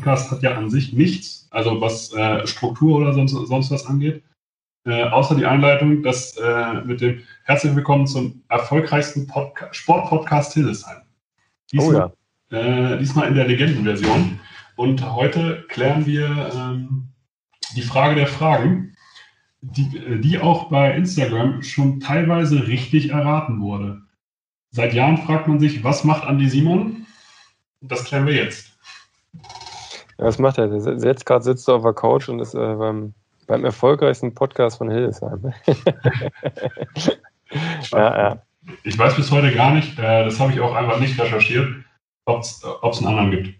Podcast hat ja an sich nichts, also was äh, Struktur oder sonst, sonst was angeht, äh, außer die Einleitung, dass äh, mit dem Herzlich Willkommen zum erfolgreichsten Podca Sportpodcast Hildesheim. Diesmal, oh ja. Äh, diesmal in der Legendenversion. Und heute klären wir ähm, die Frage der Fragen, die, äh, die auch bei Instagram schon teilweise richtig erraten wurde. Seit Jahren fragt man sich, was macht Andi Simon? Das klären wir jetzt. Ja, was macht er? Jetzt gerade sitzt er auf der Couch und ist äh, beim, beim erfolgreichsten Podcast von Hildesheim. ja, ja. Ich weiß bis heute gar nicht, äh, das habe ich auch einfach nicht recherchiert, ob es einen anderen gibt.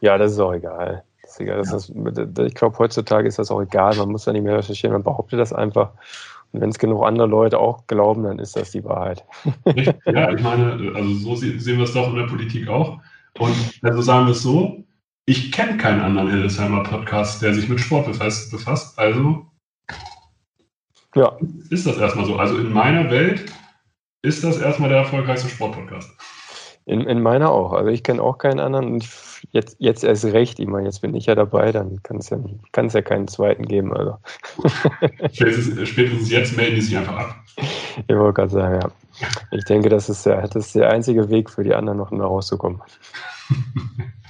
Ja, das ist auch egal. Das ist egal. Das ist, ich glaube, heutzutage ist das auch egal. Man muss ja nicht mehr recherchieren, man behauptet das einfach. Und wenn es genug andere Leute auch glauben, dann ist das die Wahrheit. Ja, ich meine, also so sehen wir es doch in der Politik auch. Und also sagen wir es so, ich kenne keinen anderen Hildesheimer Podcast, der sich mit Sport befasst. Also ja. ist das erstmal so. Also in meiner Welt ist das erstmal der erfolgreichste Sportpodcast. In, in meiner auch. Also ich kenne auch keinen anderen und jetzt, jetzt erst recht. Ich meine, jetzt bin ich ja dabei, dann kann es ja, ja keinen zweiten geben. Also. Spätestens, spätestens, jetzt melden die sich einfach ab. Ich wollte gerade sagen, ja. Ich denke, das ist, ja, das ist der einzige Weg für die anderen noch rauszukommen.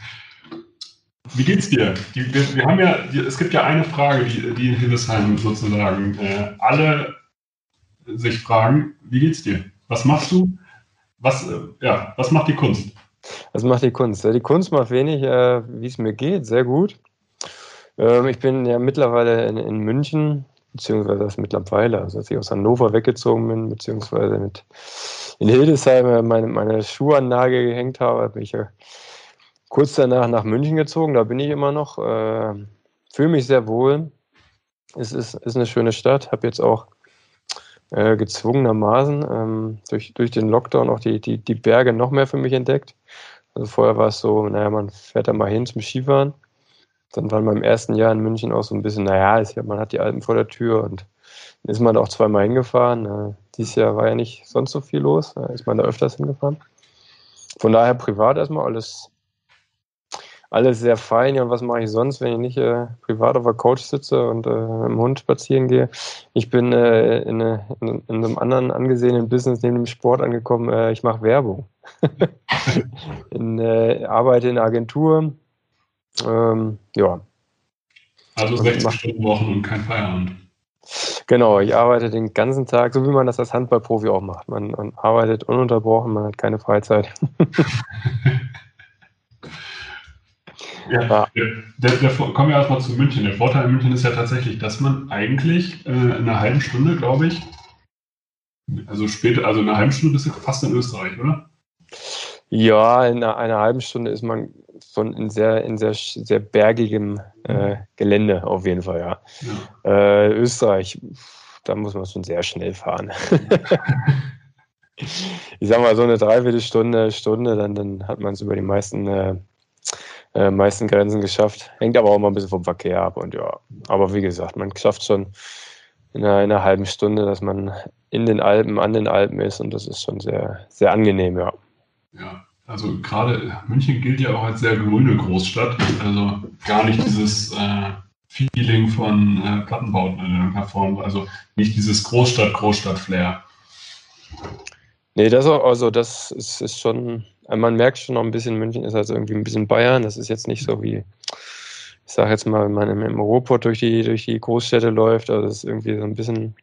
Wie geht's dir? Die, wir, wir, haben ja, die, es gibt ja eine Frage, die, die in Hildesheim sozusagen äh, alle sich fragen: Wie geht's dir? Was machst du? Was, äh, ja, was macht die Kunst? Was macht die Kunst? Die Kunst macht wenig, äh, wie es mir geht, sehr gut. Ähm, ich bin ja mittlerweile in, in München, beziehungsweise das mittlerweile, also als ich aus Hannover weggezogen bin, beziehungsweise mit in Hildesheim meine, meine Schuhanlage gehängt habe, bin ich ja kurz danach nach München gezogen. Da bin ich immer noch. Äh, Fühle mich sehr wohl. Es ist, ist eine schöne Stadt. Habe jetzt auch äh, gezwungenermaßen ähm, durch, durch den Lockdown auch die, die, die Berge noch mehr für mich entdeckt. Also vorher war es so, naja, man fährt da mal hin zum Skifahren. Dann war in meinem ersten Jahr in München auch so ein bisschen, naja, man hat die Alpen vor der Tür und dann ist man da auch zweimal hingefahren. Äh, dieses Jahr war ja nicht sonst so viel los, äh, ist man da öfters hingefahren. Von daher privat erstmal alles alles sehr fein. Ja, und was mache ich sonst, wenn ich nicht äh, privat auf der Couch sitze und äh, mit dem Hund spazieren gehe? Ich bin äh, in, in, in, einem anderen angesehenen Business neben dem Sport angekommen. Äh, ich mache Werbung. in, äh, arbeite in Agentur. Ähm, ja. Also 60 Stunden Wochen und kein Feierabend. Genau, ich arbeite den ganzen Tag, so wie man das als Handballprofi auch macht. Man, man arbeitet ununterbrochen, man hat keine Freizeit. Ja, der, der, kommen wir erstmal zu München. Der Vorteil in München ist ja tatsächlich, dass man eigentlich äh, in einer halben Stunde, glaube ich, also später, also in einer halben Stunde bist du fast in Österreich, oder? Ja, in einer, einer halben Stunde ist man schon in sehr, in sehr, sehr bergigem äh, Gelände auf jeden Fall, ja. ja. Äh, Österreich, da muss man schon sehr schnell fahren. ich sag mal, so eine Dreiviertelstunde, Stunde, dann, dann hat man es über die meisten äh, meisten Grenzen geschafft. Hängt aber auch mal ein bisschen vom Verkehr ab und ja. Aber wie gesagt, man schafft schon in einer, in einer, halben Stunde, dass man in den Alpen, an den Alpen ist und das ist schon sehr, sehr angenehm, ja. Ja, also gerade München gilt ja auch als sehr grüne Großstadt. Also gar nicht dieses äh, Feeling von äh, Plattenbauten in irgendeiner Form. Also nicht dieses Großstadt-Großstadt-Flair. Nee, das, also das ist, ist schon man merkt schon noch ein bisschen, München ist also irgendwie ein bisschen Bayern. Das ist jetzt nicht so wie, ich sage jetzt mal, wenn man im Ruhrpott durch die, durch die Großstädte läuft. Also das ist irgendwie so ein bisschen,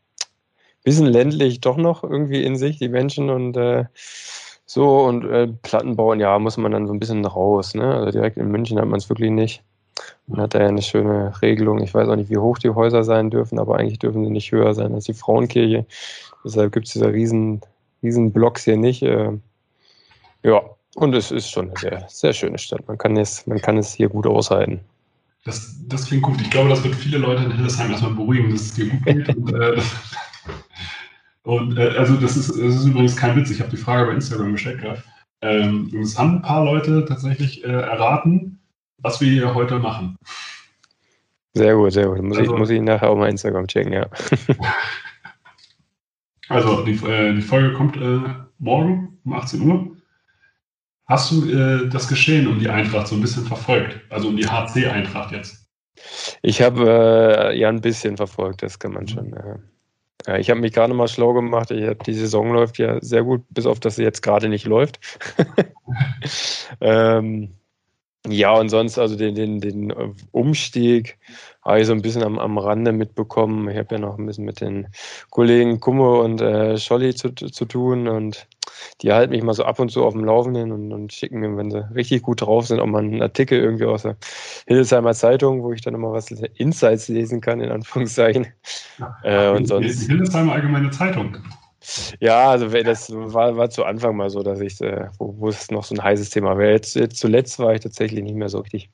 bisschen ländlich doch noch irgendwie in sich, die Menschen und äh, so und äh, Platten bauen, ja, muss man dann so ein bisschen raus. Ne? Also direkt in München hat man es wirklich nicht. Man hat da ja eine schöne Regelung. Ich weiß auch nicht, wie hoch die Häuser sein dürfen, aber eigentlich dürfen sie nicht höher sein als die Frauenkirche. Deshalb gibt es diese riesen, riesen Blocks hier nicht. Äh, ja, und es ist schon eine sehr, sehr schöne Stadt. Man kann es, man kann es hier gut aushalten. Das, das klingt gut. Ich glaube, das wird viele Leute in Hildesheim erstmal beruhigen, dass es dir gut geht. und, äh, und äh, also das ist, das ist übrigens kein Witz. Ich habe die Frage bei Instagram gestellt gerade. Ähm, es haben ein paar Leute tatsächlich äh, erraten, was wir hier heute machen. Sehr gut, sehr gut. Muss, also, ich, muss ich nachher auch mal Instagram checken, ja. also die, äh, die Folge kommt äh, morgen um 18 Uhr. Hast du äh, das Geschehen um die Eintracht so ein bisschen verfolgt? Also um die HC-Eintracht jetzt? Ich habe äh, ja ein bisschen verfolgt, das kann man schon. Äh, ja, ich habe mich gerade mal schlau gemacht. Ich hab, die Saison läuft ja sehr gut, bis auf dass sie jetzt gerade nicht läuft. ähm, ja, und sonst, also den, den, den Umstieg habe ich so ein bisschen am, am Rande mitbekommen. Ich habe ja noch ein bisschen mit den Kollegen Kumme und äh, Scholli zu, zu tun und die halten mich mal so ab und zu auf dem Laufenden und, und, schicken mir, wenn sie richtig gut drauf sind, auch mal einen Artikel irgendwie aus der Hildesheimer Zeitung, wo ich dann immer was Insights lesen kann, in Anführungszeichen. Ja, äh, und sonst, Hildesheimer Allgemeine Zeitung. Ja, also das war, war zu Anfang mal so, dass ich, äh, wo, wo es noch so ein heißes Thema war. Jetzt, jetzt zuletzt war ich tatsächlich nicht mehr so richtig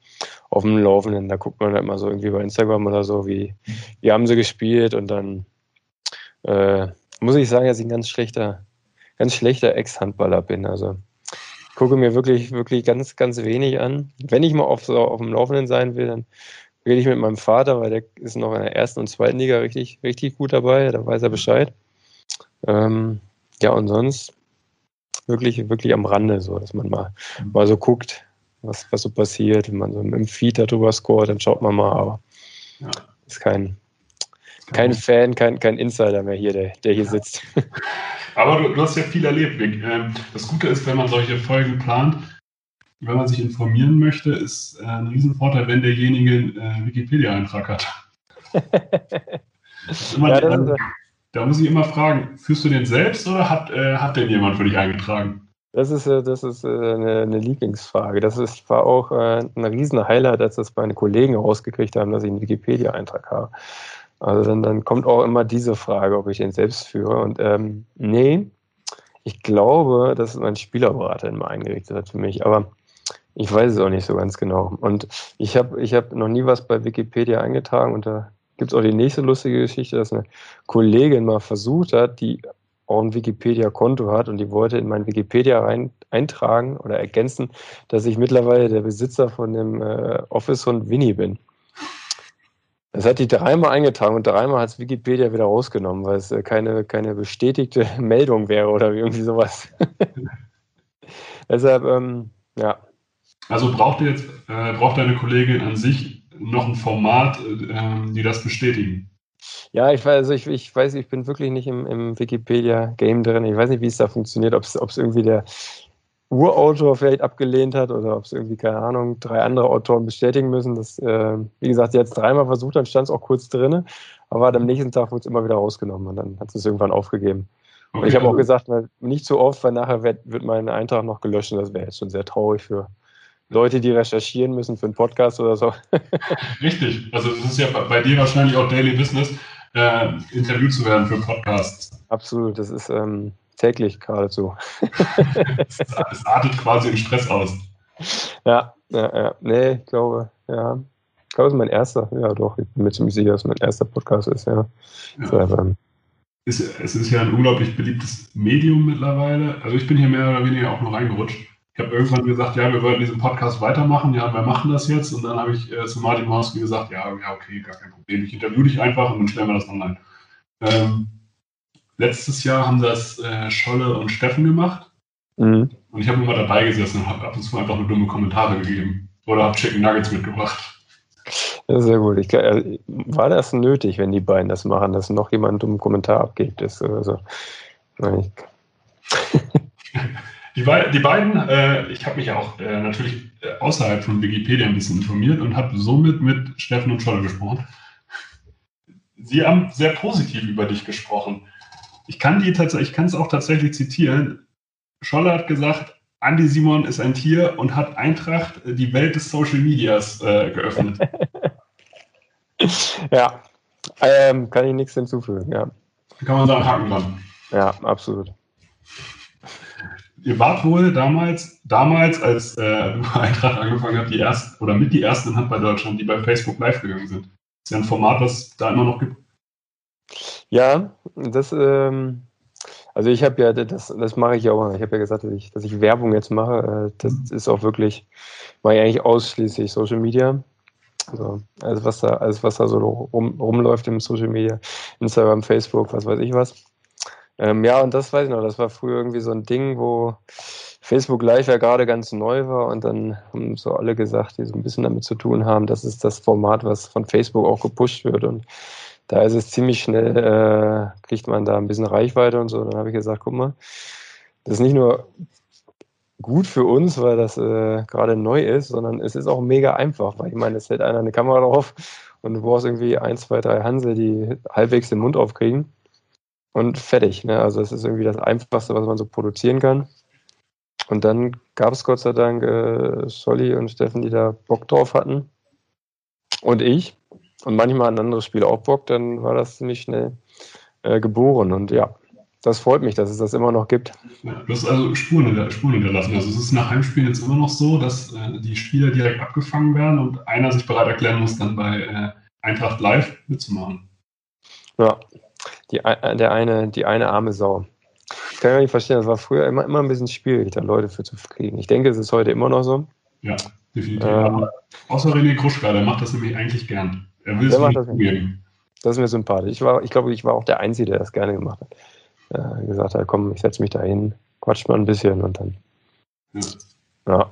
auf dem Laufenden. Da guckt man halt mal so irgendwie bei Instagram oder so, wie, wie haben sie gespielt und dann äh, muss ich sagen, dass ich ein ganz schlechter, ganz schlechter Ex-Handballer bin. Also ich gucke mir wirklich, wirklich ganz, ganz wenig an. Wenn ich mal auf, so, auf dem Laufenden sein will, dann rede ich mit meinem Vater, weil der ist noch in der ersten und zweiten Liga richtig, richtig gut dabei. Da weiß er Bescheid. Ähm, ja, und sonst wirklich, wirklich am Rande, so, dass man mal, mal so guckt, was, was so passiert. Wenn man so im Feed darüber scoret, dann schaut man mal, aber ja. ist kein, kein Fan, kein, kein Insider mehr hier, der, der hier ja. sitzt. Aber du, du, hast ja viel erlebt. Ähm, das Gute ist, wenn man solche Folgen plant, wenn man sich informieren möchte, ist äh, ein Riesenvorteil, wenn derjenige einen äh, Wikipedia-Eintrag hat. ja, die, da muss ich immer fragen, führst du den selbst oder hat, äh, hat denn jemand für dich eingetragen? Das ist, äh, das ist eine, eine, Lieblingsfrage. Das ist, war auch ein riesen Highlight, als das meine Kollegen rausgekriegt haben, dass ich einen Wikipedia-Eintrag habe. Also dann, dann kommt auch immer diese Frage, ob ich den selbst führe. Und ähm, nee, ich glaube, dass mein Spielerberater immer eingerichtet hat für mich. Aber ich weiß es auch nicht so ganz genau. Und ich habe ich hab noch nie was bei Wikipedia eingetragen und da gibt es auch die nächste lustige Geschichte, dass eine Kollegin mal versucht hat, die auch ein Wikipedia-Konto hat und die wollte in mein Wikipedia rein, eintragen oder ergänzen, dass ich mittlerweile der Besitzer von dem äh, Office-Hund Winnie bin. Das hat die dreimal eingetragen und dreimal hat es Wikipedia wieder rausgenommen, weil es äh, keine, keine bestätigte Meldung wäre oder irgendwie sowas. Deshalb, ähm, ja. Also braucht jetzt, äh, braucht deine Kollegin an sich noch ein Format, äh, die das bestätigen. Ja, ich weiß, also ich, ich weiß, ich bin wirklich nicht im, im Wikipedia-Game drin. Ich weiß nicht, wie es da funktioniert, ob es irgendwie der Urautor vielleicht abgelehnt hat oder ob es irgendwie, keine Ahnung, drei andere Autoren bestätigen müssen. Das, äh, wie gesagt, jetzt dreimal versucht, dann stand es auch kurz drin, aber am nächsten Tag wurde es immer wieder rausgenommen und dann hat es irgendwann aufgegeben. Okay, und ich habe auch gesagt, nicht so oft, weil nachher wird, wird mein Eintrag noch gelöscht und das wäre jetzt schon sehr traurig für, Leute, die recherchieren müssen für einen Podcast oder so. Richtig. Also es ist ja bei dir wahrscheinlich auch Daily Business, äh, interviewt zu werden für Podcasts. Absolut. Das ist ähm, täglich geradezu. es artet quasi in Stress aus. Ja, ja, ja. Nee, ich glaube, ja. Ich glaube, es ist mein erster. Ja, doch. Ich bin mir ziemlich sicher, dass es mein erster Podcast ist, ja. ja. Deshalb, ähm, es, es ist ja ein unglaublich beliebtes Medium mittlerweile. Also ich bin hier mehr oder weniger auch noch reingerutscht ich habe irgendwann gesagt, ja, wir wollten diesen Podcast weitermachen, ja, wir machen das jetzt. Und dann habe ich äh, zu Martin Mauski gesagt, ja, ja, okay, gar kein Problem. Ich interview dich einfach und dann stellen wir das online. Ähm, letztes Jahr haben das äh, Scholle und Steffen gemacht. Mhm. Und ich habe immer dabei gesessen und habe ab und zu einfach nur dumme Kommentare gegeben. Oder habe Chicken Nuggets mitgebracht. Ja, sehr gut. Ich, äh, war das nötig, wenn die beiden das machen, dass noch jemand einen dummen Kommentar abgibt? Ist, also, ich, Die, die beiden, äh, ich habe mich auch äh, natürlich äh, außerhalb von Wikipedia ein bisschen informiert und habe somit mit Steffen und Scholle gesprochen. Sie haben sehr positiv über dich gesprochen. Ich kann die tatsächlich, ich kann es auch tatsächlich zitieren. Scholle hat gesagt, Andy Simon ist ein Tier und hat Eintracht äh, die Welt des Social Medias äh, geöffnet. ja, ähm, kann ich nichts hinzufügen, ja. Kann man sagen, Haken dran. Ja, absolut ihr wart wohl damals, damals, als äh, Eintracht angefangen hat, die ersten oder mit die ersten in Handball Deutschland, die bei Facebook live gegangen sind. Das ist ja ein Format, das es da immer noch gibt. Ja, das, ähm, also ich habe ja, das, das mache ich auch. Ich habe ja gesagt, dass ich, dass ich Werbung jetzt mache. Äh, das mhm. ist auch wirklich, mache ich eigentlich ausschließlich Social Media. Also alles, was da, alles, was da so rum, rumläuft im Social Media, Instagram, Facebook, was weiß ich was. Ähm, ja, und das weiß ich noch, das war früher irgendwie so ein Ding, wo Facebook Live ja gerade ganz neu war und dann haben so alle gesagt, die so ein bisschen damit zu tun haben, das ist das Format, was von Facebook auch gepusht wird und da ist es ziemlich schnell, äh, kriegt man da ein bisschen Reichweite und so. Dann habe ich gesagt, guck mal, das ist nicht nur gut für uns, weil das äh, gerade neu ist, sondern es ist auch mega einfach, weil ich meine, es hält einer eine Kamera drauf und du brauchst irgendwie ein, zwei, drei Hansel, die halbwegs den Mund aufkriegen und fertig. Ne? Also es ist irgendwie das Einfachste, was man so produzieren kann. Und dann gab es Gott sei Dank äh, Solly und Steffen, die da Bock drauf hatten. Und ich. Und manchmal ein anderes Spiel auch Bock, dann war das ziemlich schnell äh, geboren. Und ja, das freut mich, dass es das immer noch gibt. Ja, du hast also Spuren, Spuren hinterlassen. Also es ist nach Heimspielen jetzt immer noch so, dass äh, die Spieler direkt abgefangen werden und einer sich bereit erklären muss, dann bei äh, Eintracht Live mitzumachen. Ja, die, äh, der eine, die eine arme Sau. Ich kann gar nicht verstehen, das war früher immer, immer ein bisschen schwierig, da Leute für zu kriegen. Ich denke, es ist heute immer noch so. Ja, definitiv. Ähm, außer René Kruschka, der macht das nämlich eigentlich gern. Er will es nicht zugeben. Das ist mir sympathisch. Ich, war, ich glaube, ich war auch der Einzige, der das gerne gemacht hat. Äh, gesagt hat, komm, ich setze mich da hin, quatscht mal ein bisschen und dann. Ja. ja.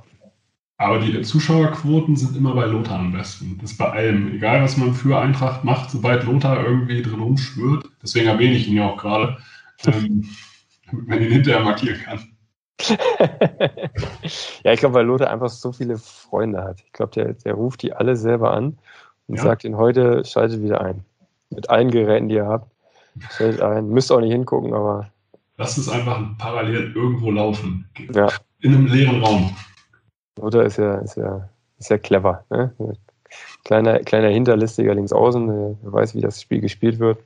Aber die Zuschauerquoten sind immer bei Lothar am besten. Das ist bei allem. Egal, was man für Eintracht macht, sobald Lothar irgendwie drin rumschwört, deswegen erwähne ich ihn ja auch gerade, ähm, damit man ihn hinterher markieren kann. ja, ich glaube, weil Lothar einfach so viele Freunde hat. Ich glaube, der, der ruft die alle selber an und ja. sagt ihnen heute, schaltet wieder ein. Mit allen Geräten, die ihr habt. Schaltet ein. Müsst auch nicht hingucken, aber. Lasst es einfach parallel irgendwo laufen. Ja. In einem leeren Raum. Lothar ist ja, ist ja, ist ja clever. Ne? Kleiner, kleiner Hinterlistiger links außen, der weiß, wie das Spiel gespielt wird.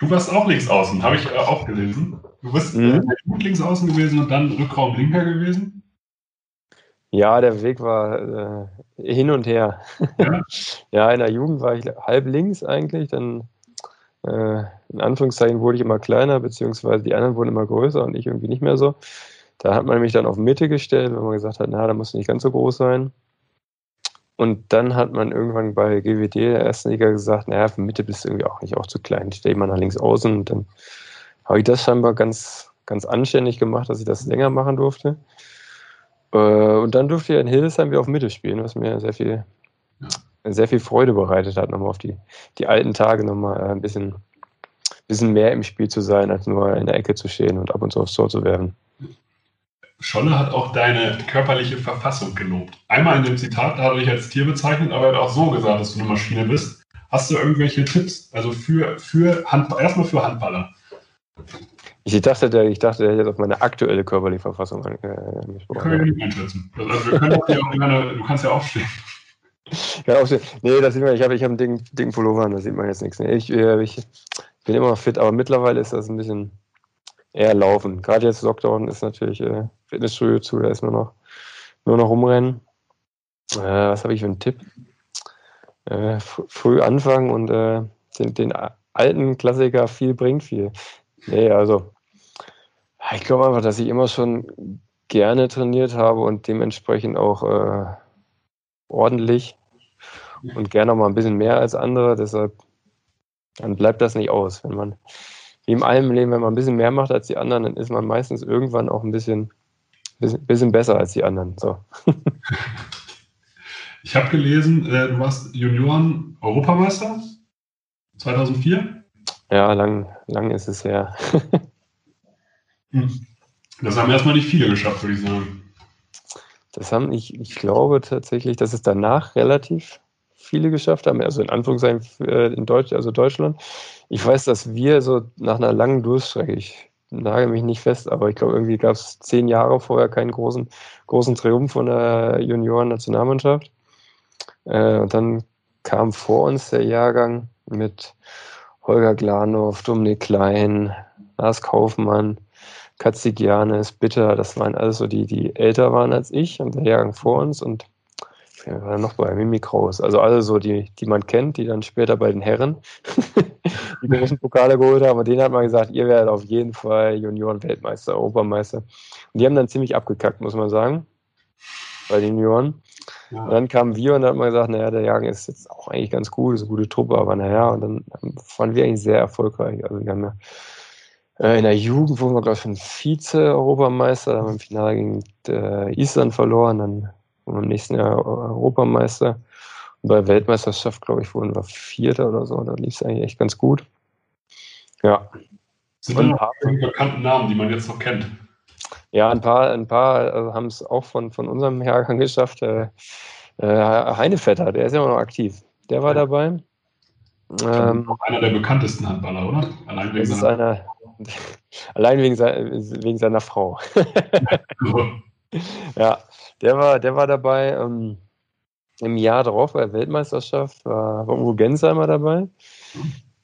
Du warst auch links außen, habe ich äh, auch gelesen. Du bist mhm. äh, gut links außen gewesen und dann Rückraum linker gewesen? Ja, der Weg war äh, hin und her. Ja? ja? in der Jugend war ich halb links eigentlich, dann äh, in Anführungszeichen wurde ich immer kleiner, beziehungsweise die anderen wurden immer größer und ich irgendwie nicht mehr so. Da hat man mich dann auf Mitte gestellt, weil man gesagt hat, na, da muss nicht ganz so groß sein. Und dann hat man irgendwann bei GWD, der ersten Liga, gesagt, naja, für Mitte bist du irgendwie auch nicht auch zu klein. Ich stelle mal nach links außen und dann habe ich das scheinbar ganz, ganz anständig gemacht, dass ich das länger machen durfte. Äh, und dann durfte ich in Hildesheim wieder auf Mitte spielen, was mir sehr viel, sehr viel Freude bereitet hat, nochmal auf die, die alten Tage nochmal äh, ein bisschen, bisschen mehr im Spiel zu sein, als nur in der Ecke zu stehen und ab und zu aufs Tor zu werfen. Scholle hat auch deine körperliche Verfassung gelobt. Einmal in dem Zitat, da hat er dich als Tier bezeichnet, aber er hat auch so gesagt, dass du eine Maschine bist. Hast du irgendwelche Tipps? Also für, für Hand, erstmal für Handballer. Ich dachte, der, ich dachte, der hätte auf meine aktuelle körperliche Verfassung angesprochen. Äh, können wir nicht einschätzen. Also wir können auch auch gerne, du kannst ja aufstehen. Ja, aufstehen. Nee, das sieht man, ich habe ich hab einen dicken, dicken Pullover an, da sieht man jetzt nichts. Nee, ich, äh, ich bin immer fit, aber mittlerweile ist das ein bisschen eher laufen. Gerade jetzt Lockdown ist natürlich äh, Fitnessstudio zu, da ist nur noch, nur noch rumrennen. Äh, was habe ich für einen Tipp? Äh, früh anfangen und äh, den, den alten Klassiker viel bringt viel. Nee, also ich glaube einfach, dass ich immer schon gerne trainiert habe und dementsprechend auch äh, ordentlich und gerne auch mal ein bisschen mehr als andere. Deshalb dann bleibt das nicht aus. Wenn man, wie in allem Leben, wenn man ein bisschen mehr macht als die anderen, dann ist man meistens irgendwann auch ein bisschen, bisschen, bisschen besser als die anderen. So. Ich habe gelesen, äh, du warst Junioren-Europameister 2004. Ja, lang, lang ist es her. Hm. das haben erstmal nicht viele geschafft, würde ich sagen. Das haben, ich, ich glaube tatsächlich, dass es danach relativ viele geschafft haben, also in Anführungszeichen äh, in Deutsch, also Deutschland. Ich weiß, dass wir so nach einer langen Durststrecke, ich nagel mich nicht fest, aber ich glaube, irgendwie gab es zehn Jahre vorher keinen großen, großen Triumph von der Junioren-Nationalmannschaft. Äh, und dann kam vor uns der Jahrgang mit Holger Glanow, Dominik Klein, Lars Kaufmann, Katzigianis, Bitter, das waren alles so die, die älter waren als ich und der Jahrgang vor uns und wer war noch bei Mimi Kraus? Also alle so, die, die man kennt, die dann später bei den Herren die großen Pokale geholt haben. Und denen hat man gesagt, ihr werdet auf jeden Fall Junioren-Weltmeister, Europameister. Und die haben dann ziemlich abgekackt, muss man sagen, bei den Junioren. Ja. Dann kamen wir und dann hat man gesagt, naja, der Jagen ist jetzt auch eigentlich ganz gut, ist eine gute Truppe, aber naja, und dann waren wir eigentlich sehr erfolgreich. Also wir haben ja Äh, in der Jugend wurden wir, glaube ich, schon Vize-Europameister, haben im Finale gegen äh, Island verloren, dann wurden wir im nächsten Jahr Europameister. Und bei Weltmeisterschaft, glaube ich, wurden wir Vierter oder so. Da lief es eigentlich echt ganz gut. Ja. Sind da noch bekannten Namen, die man jetzt noch kennt? Ja, ein paar, ein paar also haben es auch von, von unserem Jahrgang geschafft. Äh, äh, Heinevetter, der ist ja immer noch aktiv. Der war dabei. Ähm, einer der bekanntesten Handballer, oder? Allein wegen, seiner, einer, allein wegen, wegen seiner Frau. ja, der war, der war dabei. Ähm, Im Jahr darauf bei der Weltmeisterschaft war, war Uwe Gensheimer dabei.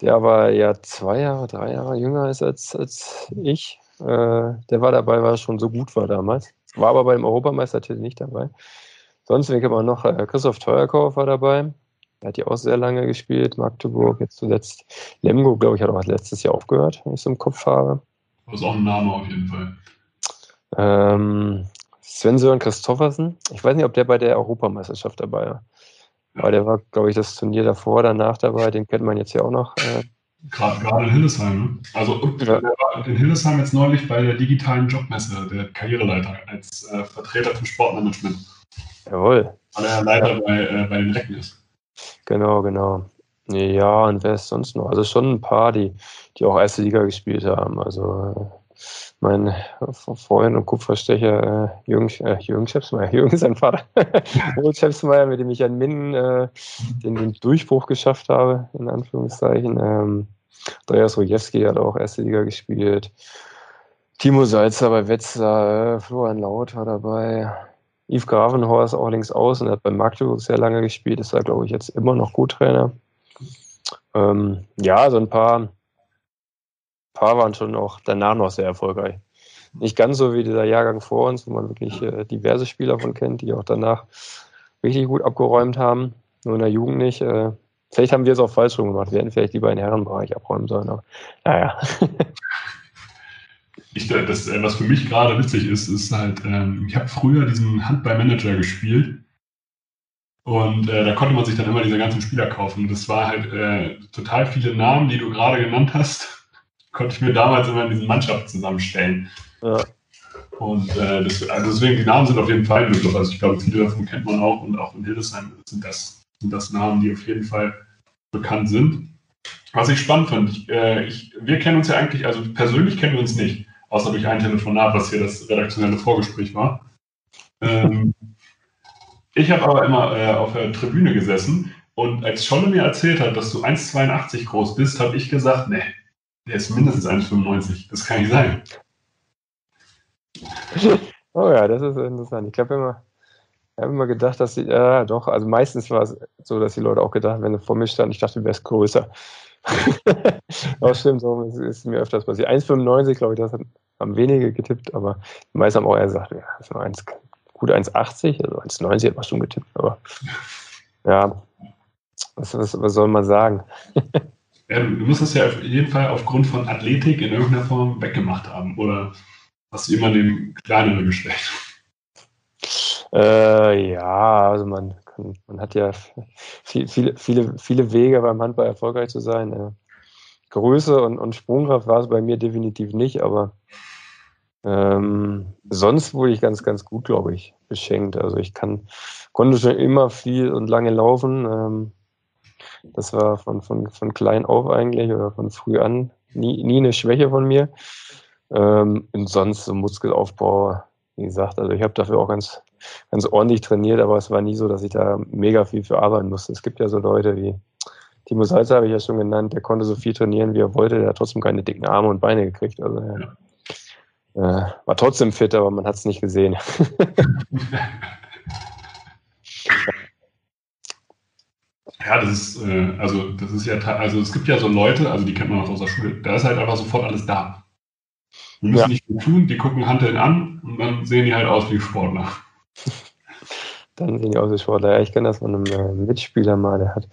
Der aber ja zwei Jahre, drei Jahre jünger ist als, als ich. Äh, der war dabei, weil er schon so gut war damals. War aber beim Europameistertitel nicht dabei. Sonst wen man noch? Äh, Christoph Teuerkauf war dabei. Er hat ja auch sehr lange gespielt, Magdeburg, jetzt zuletzt. Lemgo, glaube ich, hat auch letztes Jahr aufgehört, wenn ich es im Kopf habe. Das ist auch ein Name auf jeden Fall. Ähm, Sven Sören Christoffersen. Ich weiß nicht, ob der bei der Europameisterschaft dabei war. Aber der war, glaube ich, das Turnier davor, danach dabei. Den kennt man jetzt ja auch noch. Äh, Gerade, gerade in Hildesheim. Ne? Also ja. in Hildesheim jetzt neulich bei der digitalen Jobmesse, der Karriereleiter, als äh, Vertreter für Sportmanagement. Jawohl. Weil er Leiter bei, äh, bei den Recken ist. Genau, genau. Ja, und wer ist sonst noch? Also schon ein paar, die, die auch erste Liga gespielt haben. Also mein Freund und Kupferstecher äh, Jürgen, äh, Jürgen Schepsmeier, Jürgen ist sein Vater, Jürgen Schepsmeier, mit dem ich an Minden äh, den, den, Durchbruch geschafft habe, in Anführungszeichen. Ähm, Andreas Rojewski hat auch erste Liga gespielt. Timo Salzer bei Wetzlar, äh, Florian Laut war dabei. Yves Gravenhorst auch links außen, hat bei Magdeburg sehr lange gespielt, ist da, glaube ich, jetzt immer noch gut Trainer. Ähm, ja, so ein paar paar waren schon auch danach noch sehr erfolgreich. Nicht ganz so wie dieser Jahrgang vor uns, wo man wirklich äh, diverse Spieler von kennt, die auch danach richtig gut abgeräumt haben. Nur in der Jugend nicht. Äh, vielleicht haben wir es auch falsch rum gemacht. Wir hätten vielleicht lieber den Herrenbereich abräumen sollen. Aber naja. Ich, das, äh, was für mich gerade witzig ist, ist halt, ähm, ich habe früher diesen Handballmanager gespielt. Und äh, da konnte man sich dann immer diese ganzen Spieler kaufen. Das war halt äh, total viele Namen, die du gerade genannt hast konnte ich mir damals immer in diesen Mannschaften zusammenstellen. Ja. Und äh, das, also deswegen, die Namen sind auf jeden Fall möglich. Also ich glaube, viele davon kennt man auch und auch in Hildesheim sind das, sind das Namen, die auf jeden Fall bekannt sind. Was ich spannend fand, ich, äh, ich, wir kennen uns ja eigentlich, also persönlich kennen wir uns nicht, außer durch ein Telefonat, was hier das redaktionelle Vorgespräch war. Ähm, ich habe aber immer äh, auf der Tribüne gesessen und als Scholle mir erzählt hat, dass du 1,82 groß bist, habe ich gesagt, nee, der ist mindestens 1,95. Das kann nicht sein. Oh ja, das ist interessant. Ich habe immer, hab immer gedacht, dass sie, ja doch, also meistens war es so, dass die Leute auch gedacht, wenn du vor mir stand, ich dachte, du wärst größer. Auch stimmt, so ist, ist mir öfters passiert. 1,95, glaube ich, das haben wenige getippt, aber die meisten haben auch eher gesagt, ja, das war 1, gut 1,80, also 1,90 hat man schon getippt, aber ja, was, was, was soll man sagen? Ja, du musst es ja auf jeden Fall aufgrund von Athletik in irgendeiner Form weggemacht haben. Oder hast du immer den kleineren gestellt? Äh, ja, also man, man hat ja viel, viele, viele, viele Wege beim Handball erfolgreich zu sein. Äh, Größe und, und Sprungkraft war es bei mir definitiv nicht, aber ähm, sonst wurde ich ganz, ganz gut, glaube ich, beschenkt. Also ich kann, konnte schon immer viel und lange laufen. Ähm, das war von, von, von klein auf eigentlich oder von früh an nie, nie eine Schwäche von mir. Ähm, und sonst so Muskelaufbau, wie gesagt, also ich habe dafür auch ganz, ganz ordentlich trainiert, aber es war nie so, dass ich da mega viel für arbeiten musste. Es gibt ja so Leute wie Timo Salzer, habe ich ja schon genannt, der konnte so viel trainieren, wie er wollte, der hat trotzdem keine dicken Arme und Beine gekriegt. Also ja. Äh, war trotzdem fit, aber man hat es nicht gesehen. Ja, das ist, äh, also das ist ja, also es gibt ja so Leute, also die kennt man aus der Schule, da ist halt einfach sofort alles da. Die müssen ja. nicht viel tun, die gucken Handeln an und dann sehen die halt aus wie Sportler. Dann sehen die aus wie Sportler. Ja, ich kenne das von einem äh, Mitspieler mal, der hat,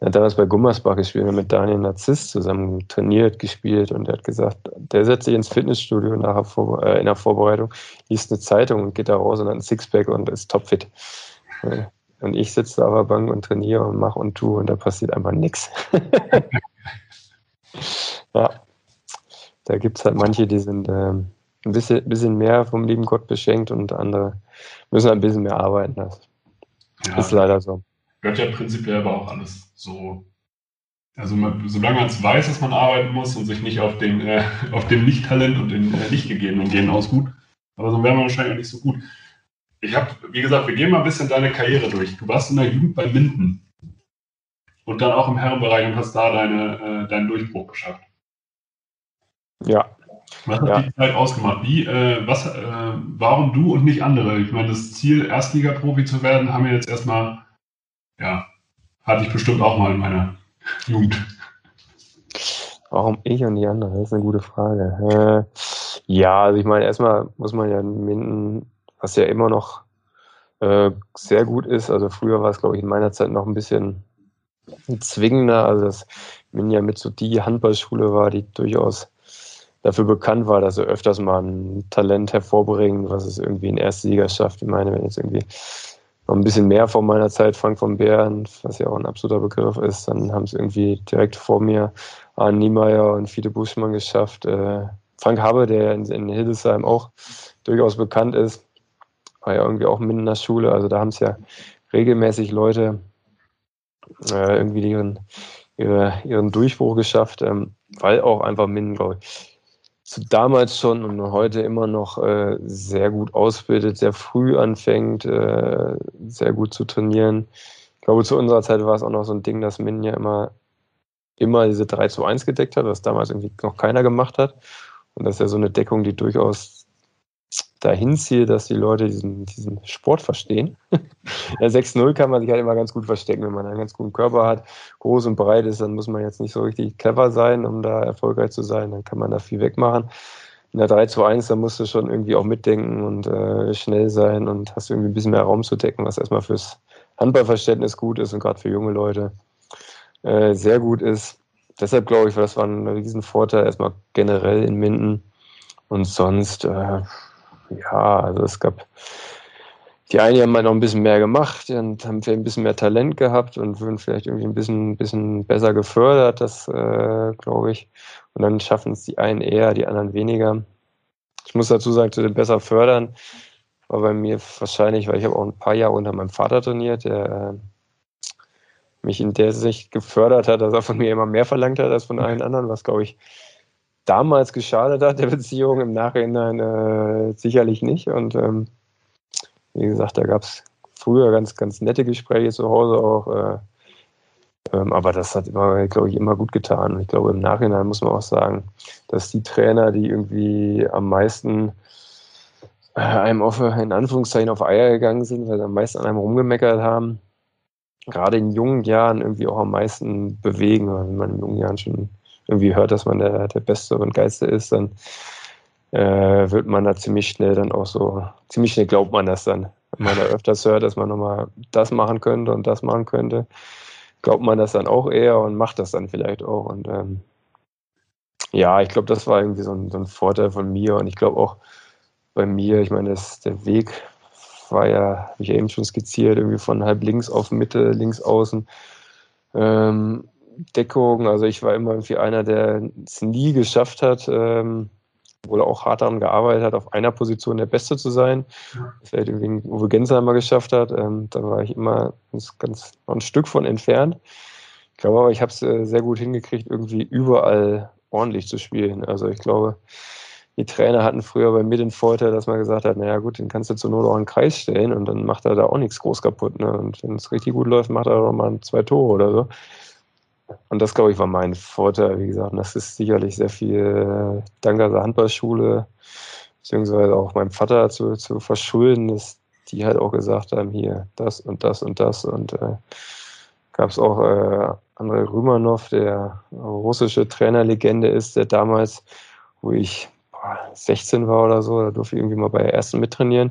der hat damals bei Gummersbach gespielt mit Daniel Narziss zusammen trainiert, gespielt und der hat gesagt, der setzt sich ins Fitnessstudio nachher vor, äh, in der Vorbereitung, liest eine Zeitung und geht da raus und hat ein Sixpack und ist topfit. Und ich sitze da auf der Bank und trainiere und mache und tue und da passiert einfach nichts. ja. Da gibt es halt manche, die sind ähm, ein bisschen, bisschen mehr vom lieben Gott beschenkt und andere müssen ein bisschen mehr arbeiten. Das ja, ist leider so. Gehört ja prinzipiell aber auch alles so. Also man, solange man es weiß, dass man arbeiten muss und sich nicht auf, den, äh, auf dem Nicht-Talent und den äh, nicht gegebenen Genen ausruht. Aber so wäre man wahrscheinlich auch nicht so gut. Ich habe, wie gesagt, wir gehen mal ein bisschen deine Karriere durch. Du warst in der Jugend bei Minden und dann auch im Herrenbereich und hast da deine, äh, deinen Durchbruch geschafft. Ja. Was hat ja. die Zeit ausgemacht? Wie, äh, was, äh, warum du und nicht andere? Ich meine, das Ziel, Erstliga-Profi zu werden, haben wir jetzt erstmal, ja, hatte ich bestimmt auch mal in meiner Jugend. Warum ich und die anderen? Das ist eine gute Frage. Äh, ja, also ich meine, erstmal muss man ja Minden, was ja immer noch äh, sehr gut ist. Also früher war es, glaube ich, in meiner Zeit noch ein bisschen zwingender. Also dass Minden ja mit so die Handballschule war, die durchaus dafür bekannt war, dass er öfters mal ein Talent hervorbringt, was es irgendwie in erste Liga schafft. Ich meine, wenn jetzt irgendwie noch ein bisschen mehr vor meiner Zeit Frank von Bären, was ja auch ein absoluter Begriff ist, dann haben es irgendwie direkt vor mir Arne Niemeyer und Fiete Buschmann geschafft. Äh, Frank Habe, der in, Hildesheim auch durchaus bekannt ist, war ja irgendwie auch in der Schule. Also da haben es ja regelmäßig Leute äh, irgendwie ihren, ihre, ihren Durchbruch geschafft, ähm, weil auch einfach Minden, glaube ich, zu damals schon und heute immer noch äh, sehr gut ausbildet, sehr früh anfängt, äh, sehr gut zu trainieren. Ich glaube, zu unserer Zeit war es auch noch so ein Ding, dass Min ja immer, immer diese 3 zu 1 gedeckt hat, was damals irgendwie noch keiner gemacht hat. Und das ist ja so eine Deckung, die durchaus dahin ziehe, dass die Leute diesen, diesen Sport verstehen. Der 6-0 kann man sich halt immer ganz gut verstecken, wenn man einen ganz guten Körper hat, groß und breit ist, dann muss man jetzt nicht so richtig clever sein, um da erfolgreich zu sein, dann kann man da viel wegmachen. In der 3 1, da musst du schon irgendwie auch mitdenken und äh, schnell sein und hast irgendwie ein bisschen mehr Raum zu decken, was erstmal fürs Handballverständnis gut ist und gerade für junge Leute äh, sehr gut ist. Deshalb glaube ich, das war ein Riesenvorteil erstmal generell in Minden. Und sonst, äh, ja, also es gab die einen haben halt noch ein bisschen mehr gemacht und haben vielleicht ein bisschen mehr Talent gehabt und würden vielleicht irgendwie ein bisschen, bisschen besser gefördert, das äh, glaube ich. Und dann schaffen es die einen eher, die anderen weniger. Ich muss dazu sagen, zu dem besser fördern war bei mir wahrscheinlich, weil ich habe auch ein paar Jahre unter meinem Vater trainiert, der äh, mich in der Sicht gefördert hat, dass er von mir immer mehr verlangt hat als von allen anderen, was glaube ich damals geschadet hat, der Beziehung, im Nachhinein äh, sicherlich nicht. Und ähm, wie gesagt, da gab es früher ganz, ganz nette Gespräche zu Hause auch. Äh, ähm, aber das hat glaube ich, immer gut getan. Und ich glaube, im Nachhinein muss man auch sagen, dass die Trainer, die irgendwie am meisten äh, einem auf, in Anführungszeichen auf Eier gegangen sind, weil sie am meisten an einem rumgemeckert haben, gerade in jungen Jahren irgendwie auch am meisten bewegen. Wenn man in jungen Jahren schon irgendwie hört, dass man der, der Beste und Geilste ist, dann äh, wird man da ziemlich schnell dann auch so, ziemlich schnell glaubt man das dann. Wenn man da öfters hört, dass man nochmal das machen könnte und das machen könnte, glaubt man das dann auch eher und macht das dann vielleicht auch. Und ähm, ja, ich glaube, das war irgendwie so ein, so ein, Vorteil von mir und ich glaube auch bei mir, ich meine, der Weg war ja, wie ich eben schon skizziert, irgendwie von halb links auf Mitte, links außen. Ähm, Deckung. Also ich war immer irgendwie einer, der es nie geschafft hat, ähm, obwohl er auch hart daran gearbeitet hat, auf einer Position der Beste zu sein. Vielleicht irgendwie Uwe Gensheimer geschafft hat. Ähm, da war ich immer ganz, ganz ein Stück von entfernt. Ich glaube aber, ich habe es äh, sehr gut hingekriegt, irgendwie überall ordentlich zu spielen. Also ich glaube, die Trainer hatten früher bei mir den Vorteil, dass man gesagt hat, naja gut, den kannst du zur Not auch einen Kreis stellen und dann macht er da auch nichts groß kaputt. Ne? Und wenn es richtig gut läuft, macht er doch mal zwei Tore oder so. Und das, glaube ich, war mein Vorteil. Wie gesagt, das ist sicherlich sehr viel äh, dank der Handballschule, beziehungsweise auch meinem Vater zu, zu verschulden, dass die halt auch gesagt haben, hier das und das und das. Und äh, gab es auch äh, Andrei Rümanov, der russische Trainerlegende ist, der damals, wo ich boah, 16 war oder so, da durfte ich irgendwie mal bei der ersten mittrainieren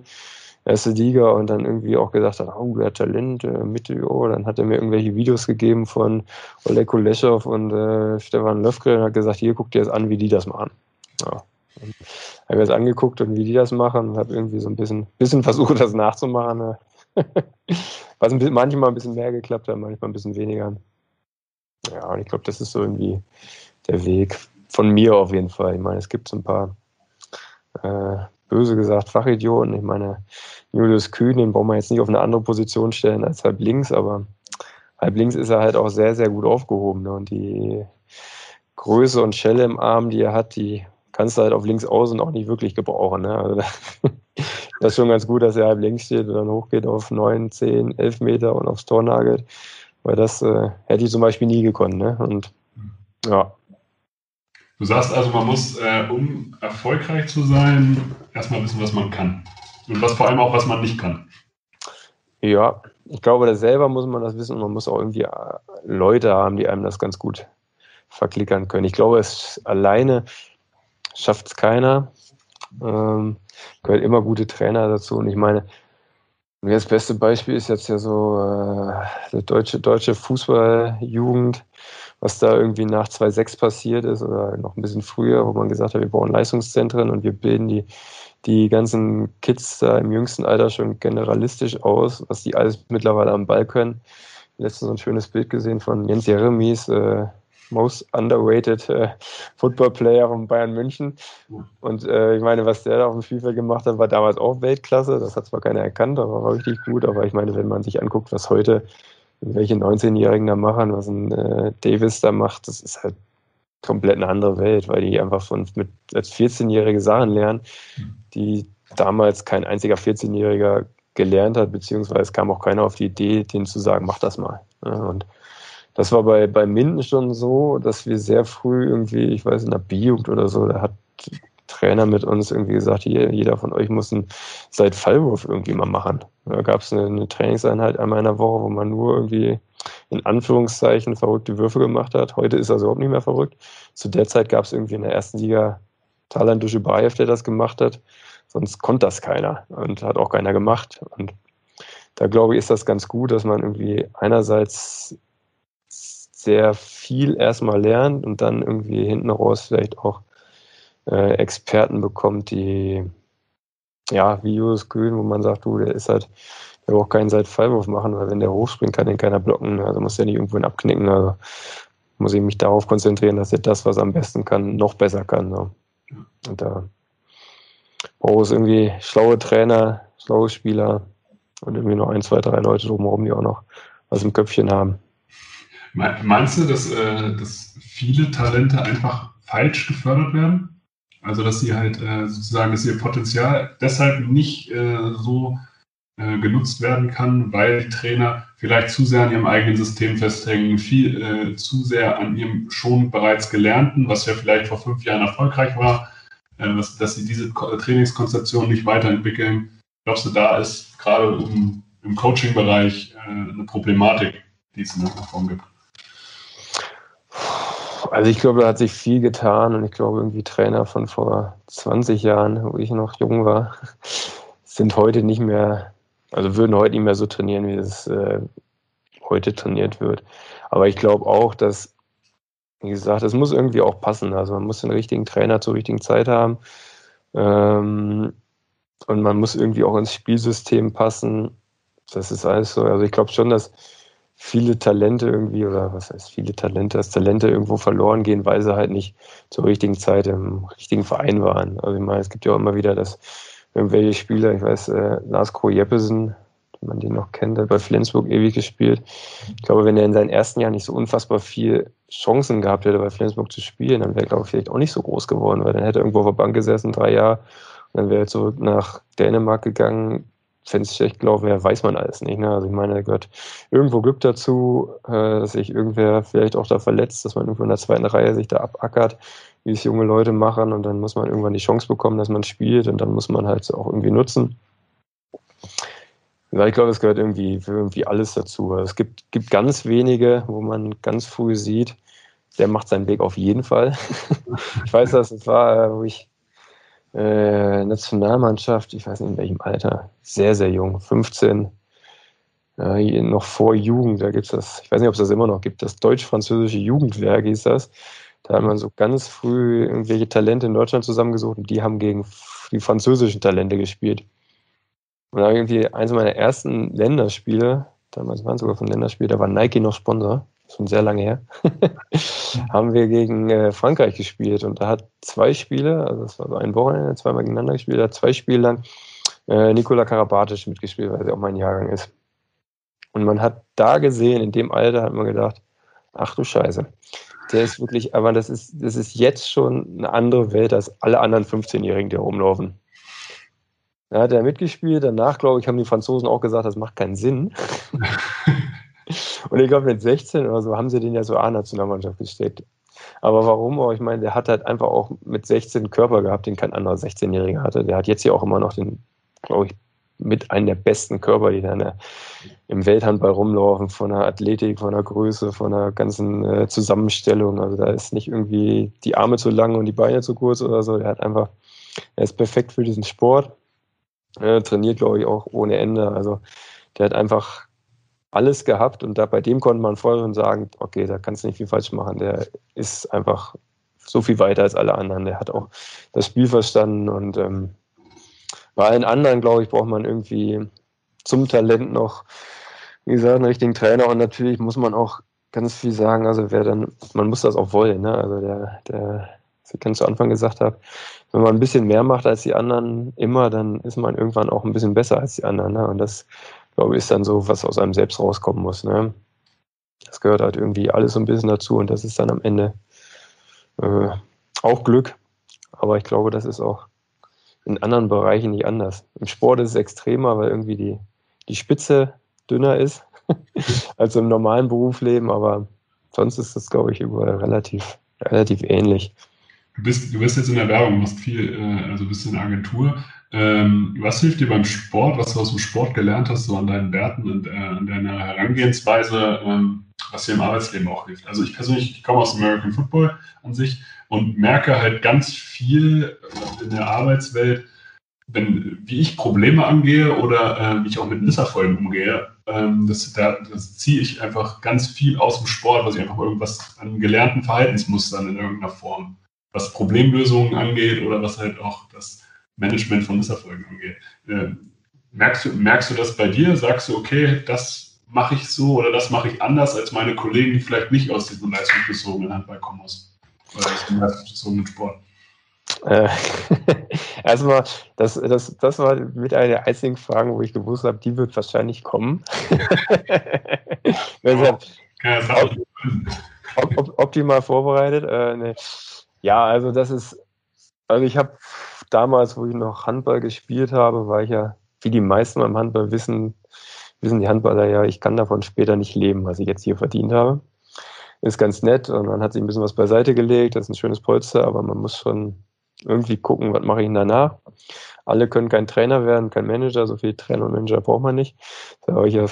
erste Liga und dann irgendwie auch gesagt hat, oh, der Talent, äh, Mitte, oh, dann hat er mir irgendwelche Videos gegeben von Oleg Kuleshov und äh, Stefan Löfgren und hat gesagt, hier, guck dir das an, wie die das machen. Ja. Habe mir das angeguckt und wie die das machen und habe irgendwie so ein bisschen, bisschen versucht, das nachzumachen. Ne? Was ein bisschen, manchmal ein bisschen mehr geklappt hat, manchmal ein bisschen weniger. Ja, und ich glaube, das ist so irgendwie der Weg. von mir auf jeden Fall. Ich meine, es gibt so ein paar, äh, böse gesagt, Fachidioten. Ich meine, Julius Kühn, den brauchen wir jetzt nicht auf eine andere Position stellen als halb links, aber halb links ist er halt auch sehr, sehr gut aufgehoben. Ne? Und die Größe und Schelle im Arm, die er hat, die kannst du halt auf links außen auch nicht wirklich gebrauchen. Ne? Also das ist schon ganz gut, dass er halb links steht und dann hochgeht auf 9, 10, 11 Meter und aufs Tor nagelt. Weil das äh, hätte ich zum Beispiel nie gekonnt. Ne? Und ja. Du sagst also, man muss, äh, um erfolgreich zu sein, erstmal wissen, was man kann. Und was vor allem auch, was man nicht kann. Ja, ich glaube, da selber muss man das wissen und man muss auch irgendwie äh, Leute haben, die einem das ganz gut verklickern können. Ich glaube, es alleine schafft es keiner. Ähm, gehört immer gute Trainer dazu. Und ich meine, das beste Beispiel ist jetzt ja so äh, die deutsche, deutsche Fußballjugend, was da irgendwie nach 2.6 passiert ist oder noch ein bisschen früher, wo man gesagt hat, wir bauen Leistungszentren und wir bilden die, die ganzen Kids da im jüngsten Alter schon generalistisch aus, was die alles mittlerweile am Ball können. Letztens so ein schönes Bild gesehen von Jens Jeremies, äh, most underrated äh, Football Player von Bayern München. Und äh, ich meine, was der da auf dem Spielfeld gemacht hat, war damals auch Weltklasse. Das hat zwar keiner erkannt, aber war richtig gut. Aber ich meine, wenn man sich anguckt, was heute welche 19-Jährigen da machen, was ein äh, Davis da macht, das ist halt komplett eine andere Welt, weil die einfach von mit als 14-Jährige Sachen lernen, die damals kein einziger 14-Jähriger gelernt hat, beziehungsweise kam auch keiner auf die Idee, denen zu sagen, mach das mal. Und das war bei, bei Minden schon so, dass wir sehr früh irgendwie, ich weiß, in der B-Jugend oder so, da hat Trainer mit uns irgendwie gesagt, jeder von euch muss einen seit Fallwurf irgendwie mal machen. Da gab es eine, eine, Trainingseinheit einmal in der Woche, wo man nur irgendwie in Anführungszeichen verrückte Würfe gemacht hat. Heute ist das überhaupt nicht mehr verrückt. Zu der Zeit gab es irgendwie in der ersten Liga Talan Duschebaev, der das gemacht hat. Sonst konnte das keiner und hat auch keiner gemacht. Und da glaube ich, ist das ganz gut, dass man irgendwie einerseits sehr viel erstmal lernt und dann irgendwie hinten raus vielleicht auch äh, Experten bekommt, die ja, Julius Kühn, wo man sagt, du, der ist halt, der braucht keinen Seitfallwurf machen, weil wenn der hochspringt, kann den keiner blocken. Also muss der nicht irgendwo abknicken. Also muss ich mich darauf konzentrieren, dass er das, was er am besten kann, noch besser kann. So. Und da braucht es irgendwie schlaue Trainer, schlaue Spieler und irgendwie noch ein, zwei, drei Leute drumherum, die auch noch was im Köpfchen haben. Meinst du, dass, äh, dass viele Talente einfach falsch gefördert werden? Also, dass sie halt äh, sozusagen, dass ihr Potenzial deshalb nicht äh, so äh, genutzt werden kann, weil die Trainer vielleicht zu sehr an ihrem eigenen System festhängen, viel äh, zu sehr an ihrem schon bereits Gelernten, was ja vielleicht vor fünf Jahren erfolgreich war, äh, dass, dass sie diese Trainingskonzeption nicht weiterentwickeln. Glaubst du, da ist gerade im, im Coaching-Bereich äh, eine Problematik, die es in der Form gibt? Also ich glaube, da hat sich viel getan und ich glaube, irgendwie Trainer von vor 20 Jahren, wo ich noch jung war, sind heute nicht mehr, also würden heute nicht mehr so trainieren, wie es äh, heute trainiert wird. Aber ich glaube auch, dass, wie gesagt, es muss irgendwie auch passen. Also man muss den richtigen Trainer zur richtigen Zeit haben. Ähm, und man muss irgendwie auch ins Spielsystem passen. Das ist alles so. Also ich glaube schon, dass viele Talente irgendwie, oder was heißt viele Talente, dass Talente irgendwo verloren gehen, weil sie halt nicht zur richtigen Zeit im richtigen Verein waren. Also ich meine, es gibt ja auch immer wieder, dass irgendwelche Spieler, ich weiß, äh, Lars Kroh Jeppesen, wenn man den noch kennt, hat bei Flensburg ewig gespielt. Ich glaube, wenn er in seinen ersten Jahren nicht so unfassbar viel Chancen gehabt hätte, bei Flensburg zu spielen, dann wäre er, glaube ich, vielleicht auch nicht so groß geworden, weil dann hätte er irgendwo auf der Bank gesessen, drei Jahre, und dann wäre er zurück nach Dänemark gegangen, wenn es schlecht gelaufen wäre, weiß man alles nicht. Ne? Also ich meine, da gehört irgendwo Glück dazu, äh, dass sich irgendwer vielleicht auch da verletzt, dass man irgendwo in der zweiten Reihe sich da abackert, wie es junge Leute machen und dann muss man irgendwann die Chance bekommen, dass man spielt und dann muss man halt auch irgendwie nutzen. Ja, ich glaube, es gehört irgendwie irgendwie alles dazu. Es gibt, gibt ganz wenige, wo man ganz früh sieht, der macht seinen Weg auf jeden Fall. ich weiß, dass es war, wo ich äh, Nationalmannschaft, ich weiß nicht in welchem Alter, sehr, sehr jung, 15, äh, noch vor Jugend, da gibt es das, ich weiß nicht, ob es das immer noch gibt, das deutsch-französische Jugendwerk hieß das. Da hat man so ganz früh irgendwelche Talente in Deutschland zusammengesucht und die haben gegen die französischen Talente gespielt. Und da irgendwie eins meiner ersten Länderspiele, damals waren es sogar von Länderspielen, da war Nike noch Sponsor. Schon sehr lange her, haben wir gegen äh, Frankreich gespielt und da hat zwei Spiele, also das war so ein Wochenende, zweimal gegeneinander gespielt, da hat zwei Spiele lang äh, Nikola Karabatic mitgespielt, weil sie auch mein Jahrgang ist. Und man hat da gesehen, in dem Alter hat man gedacht, ach du Scheiße, der ist wirklich, aber das ist, das ist jetzt schon eine andere Welt als alle anderen 15-Jährigen, die rumlaufen. Da hat er mitgespielt, danach, glaube ich, haben die Franzosen auch gesagt, das macht keinen Sinn. Und ich glaube, mit 16 oder so haben sie den ja so A-Nationalmannschaft gestellt. Aber warum? Ich meine, der hat halt einfach auch mit 16 Körper gehabt, den kein anderer 16-Jähriger hatte. Der hat jetzt ja auch immer noch den, glaube ich, mit einem der besten Körper, die dann im Welthandball rumlaufen, von der Athletik, von der Größe, von der ganzen äh, Zusammenstellung. Also da ist nicht irgendwie die Arme zu lang und die Beine zu kurz oder so. Der hat einfach, er ist perfekt für diesen Sport. Er trainiert, glaube ich, auch ohne Ende. Also der hat einfach alles gehabt und da bei dem konnte man schon sagen, okay, da kannst du nicht viel falsch machen. Der ist einfach so viel weiter als alle anderen. Der hat auch das Spiel verstanden und ähm, bei allen anderen, glaube ich, braucht man irgendwie zum Talent noch, wie gesagt, einen richtigen Trainer und natürlich muss man auch ganz viel sagen, also wer dann, man muss das auch wollen, ne? Also der, der, wie ich ganz zu Anfang gesagt habe, wenn man ein bisschen mehr macht als die anderen immer, dann ist man irgendwann auch ein bisschen besser als die anderen. Ne? Und das glaube ich, ist dann so, was aus einem selbst rauskommen muss. Ne? Das gehört halt irgendwie alles so ein bisschen dazu und das ist dann am Ende äh, auch Glück. Aber ich glaube, das ist auch in anderen Bereichen nicht anders. Im Sport ist es extremer, weil irgendwie die, die Spitze dünner ist als im normalen Berufsleben, aber sonst ist das, glaube ich, überall relativ, relativ ähnlich. Du bist, du bist jetzt in der Werbung, machst viel, äh, also bist in der Agentur. Ähm, was hilft dir beim Sport, was du aus dem Sport gelernt hast, so an deinen Werten und äh, an deiner Herangehensweise, ähm, was dir im Arbeitsleben auch hilft? Also ich persönlich, ich komme aus American Football an sich und merke halt ganz viel in der Arbeitswelt, wenn, wie ich Probleme angehe oder äh, wie ich auch mit Misserfolgen umgehe, ähm, das, da, das ziehe ich einfach ganz viel aus dem Sport, was ich einfach irgendwas an gelernten Verhaltensmustern in irgendeiner Form, was Problemlösungen angeht oder was halt auch das Management von Misserfolgen angeht. Äh, merkst, du, merkst du das bei dir? Sagst du, okay, das mache ich so oder das mache ich anders als meine Kollegen, die vielleicht nicht aus diesem leistungsbezogenen Handball kommen aus oder aus dem leistungsbezogenen Sport? Äh, erstmal, das, das, das war mit einer der einzigen Fragen, wo ich gewusst habe, die wird wahrscheinlich kommen. ja, op, op, optimal vorbereitet. Äh, nee. Ja, also das ist, also ich habe damals, wo ich noch Handball gespielt habe, war ich ja, wie die meisten beim Handball wissen, wissen die Handballer ja, ich kann davon später nicht leben, was ich jetzt hier verdient habe. Ist ganz nett und man hat sich ein bisschen was beiseite gelegt, das ist ein schönes Polster, aber man muss schon irgendwie gucken, was mache ich denn danach. Alle können kein Trainer werden, kein Manager, so viel Trainer und Manager braucht man nicht. Da habe ich ja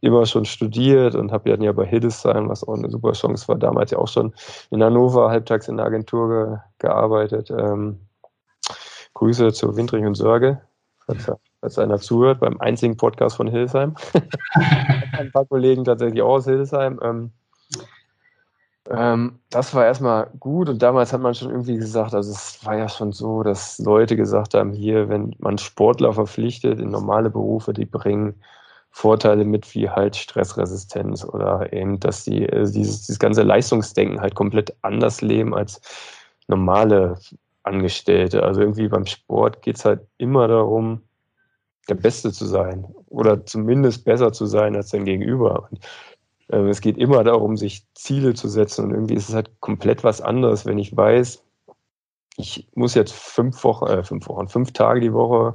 immer schon studiert und habe ja bei Hildesheim, was auch eine super Chance war, damals ja auch schon in Hannover halbtags in der Agentur ge gearbeitet. Ähm, Grüße zu Windrich und Sörge, falls, falls einer zuhört, beim einzigen Podcast von Hildesheim. Ein paar Kollegen tatsächlich auch aus Hildesheim. Ähm, ähm, das war erstmal gut und damals hat man schon irgendwie gesagt, also es war ja schon so, dass Leute gesagt haben, hier, wenn man Sportler verpflichtet in normale Berufe, die bringen Vorteile mit wie halt Stressresistenz oder eben, dass die äh, dieses, dieses ganze Leistungsdenken halt komplett anders leben als normale Angestellte. Also irgendwie beim Sport geht es halt immer darum, der Beste zu sein oder zumindest besser zu sein als dein Gegenüber. Und, äh, es geht immer darum, sich Ziele zu setzen und irgendwie ist es halt komplett was anderes, wenn ich weiß, ich muss jetzt fünf Wochen, äh, fünf Wochen, fünf Tage die Woche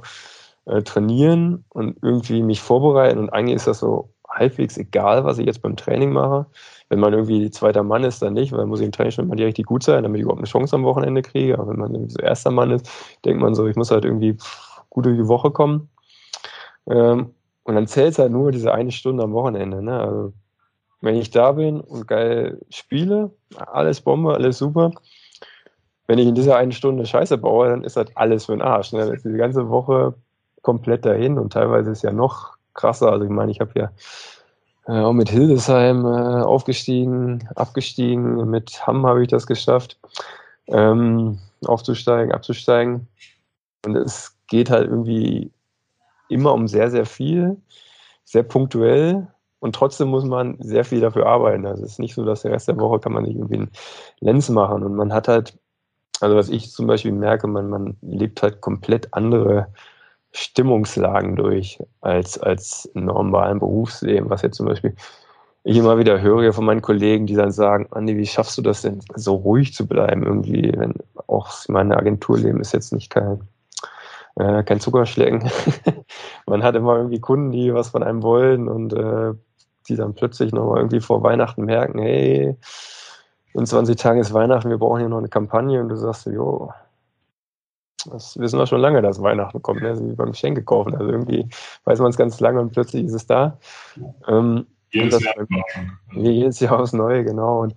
äh, trainieren und irgendwie mich vorbereiten und eigentlich ist das so halbwegs egal, was ich jetzt beim Training mache. Wenn man irgendwie zweiter Mann ist, dann nicht, weil muss ich im Training schon mal richtig gut sein, damit ich überhaupt eine Chance am Wochenende kriege. Aber wenn man irgendwie so erster Mann ist, denkt man so, ich muss halt irgendwie gut durch die Woche kommen. Ähm, und dann zählt es halt nur diese eine Stunde am Wochenende. Ne? Also, wenn ich da bin und geil spiele, alles Bombe, alles super. Wenn ich in dieser einen Stunde Scheiße baue, dann ist das alles für den Arsch. Ne? Dann ist die ganze Woche komplett dahin und teilweise ist ja noch krasser. Also ich meine, ich habe ja äh, auch mit Hildesheim äh, aufgestiegen, abgestiegen. Mit Hamm habe ich das geschafft, ähm, aufzusteigen, abzusteigen. Und es geht halt irgendwie immer um sehr, sehr viel, sehr punktuell. und trotzdem muss man sehr viel dafür arbeiten. Also es ist nicht so, dass der Rest der Woche kann man sich irgendwie einen Lenz machen und man hat halt, also was ich zum Beispiel merke, man, man lebt halt komplett andere Stimmungslagen durch als, als normalen Berufsleben, was jetzt zum Beispiel ich immer wieder höre von meinen Kollegen, die dann sagen, Andi, wie schaffst du das denn, so ruhig zu bleiben irgendwie, wenn auch meine Agenturleben ist jetzt nicht kein, äh, kein Zuckerschlecken. Man hat immer irgendwie Kunden, die was von einem wollen und äh, die dann plötzlich nochmal irgendwie vor Weihnachten merken, hey, in 20 Tagen ist Weihnachten, wir brauchen hier noch eine Kampagne und du sagst, jo, das wissen wir schon lange, dass Weihnachten kommt, ne? also wie beim Geschenke kaufen. Also irgendwie weiß man es ganz lange und plötzlich ist es da. Ähm, jedes Jahr Jedes Jahr aufs Neue, genau. Und